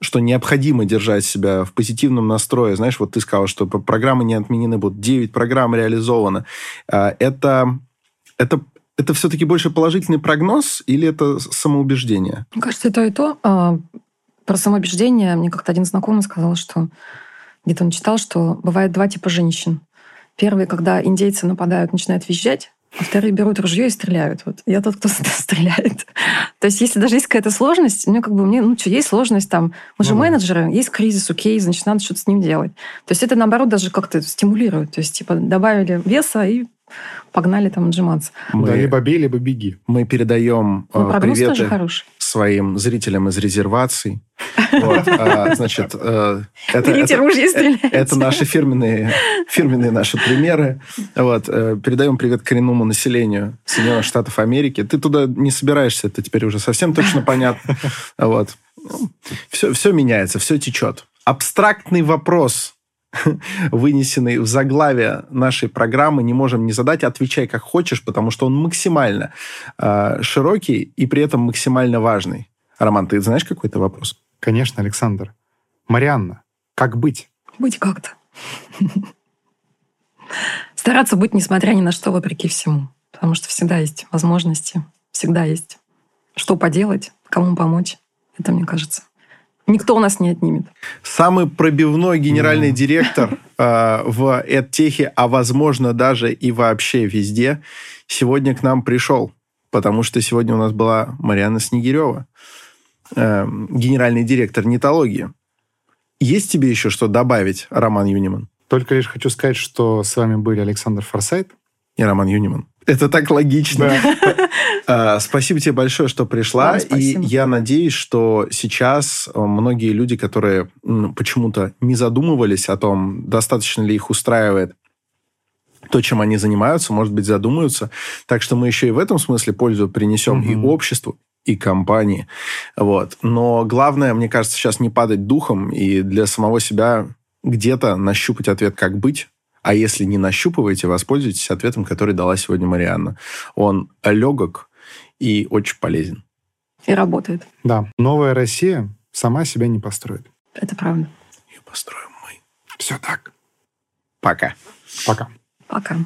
что необходимо держать себя в позитивном настрое. Знаешь, вот ты сказал, что программы не отменены будут, 9 программ реализовано. А, это, это, это все-таки больше положительный прогноз или это самоубеждение? Мне кажется, и то. А, про самоубеждение мне как-то один знакомый сказал, что где-то он читал, что бывает два типа женщин. Первый, когда индейцы нападают, начинают визжать, а вторые берут ружье и стреляют. Вот я тот, кто стреляет. То есть, если даже есть какая-то сложность, ну, как бы мне, ну, что, есть сложность там, мы же ну, менеджеры, есть кризис, окей, значит, надо что-то с ним делать. То есть, это, наоборот, даже как-то стимулирует. То есть, типа, добавили веса и погнали там отжиматься. Мы, да, либо бей, либо беги. Мы передаем ну, э, приветы своим зрителям из резерваций. Вот, а, значит, э, это, Берите это, ружье и Это наши фирменные, фирменные наши примеры. Вот, э, передаем привет коренному населению Соединенных Штатов Америки. Ты туда не собираешься, это теперь уже совсем точно понятно. Вот. Все, все меняется, все течет. Абстрактный вопрос – вынесенный в заглавие нашей программы, не можем не задать. Отвечай как хочешь, потому что он максимально э, широкий и при этом максимально важный. Роман, ты знаешь какой-то вопрос? Конечно, Александр. Марианна, как быть? Быть как-то. Стараться быть, несмотря ни на что, вопреки всему. Потому что всегда есть возможности, всегда есть что поделать, кому помочь. Это, мне кажется, никто у нас не отнимет. Самый пробивной генеральный директор э, в EdTech, а возможно даже и вообще везде, сегодня к нам пришел. Потому что сегодня у нас была Марьяна Снегирева, э, генеральный директор нетологии. Есть тебе еще что добавить, Роман Юниман? Только лишь хочу сказать, что с вами были Александр Форсайт и Роман Юниман. Это так логично. Да. Спасибо тебе большое, что пришла. Да, и я надеюсь, что сейчас э, многие люди, которые почему-то не задумывались о том, достаточно ли их устраивает то, чем они занимаются, может быть, задумаются. Так что мы еще и в этом смысле пользу принесем угу. и обществу, и компании. Вот. Но главное, мне кажется, сейчас не падать духом и для самого себя где-то нащупать ответ, как быть, а если не нащупываете, воспользуйтесь ответом, который дала сегодня Марианна. Он легок и очень полезен. И работает. Да. Новая Россия сама себя не построит. Это правда. Ее построим мы. Все так. Пока. Пока. Пока.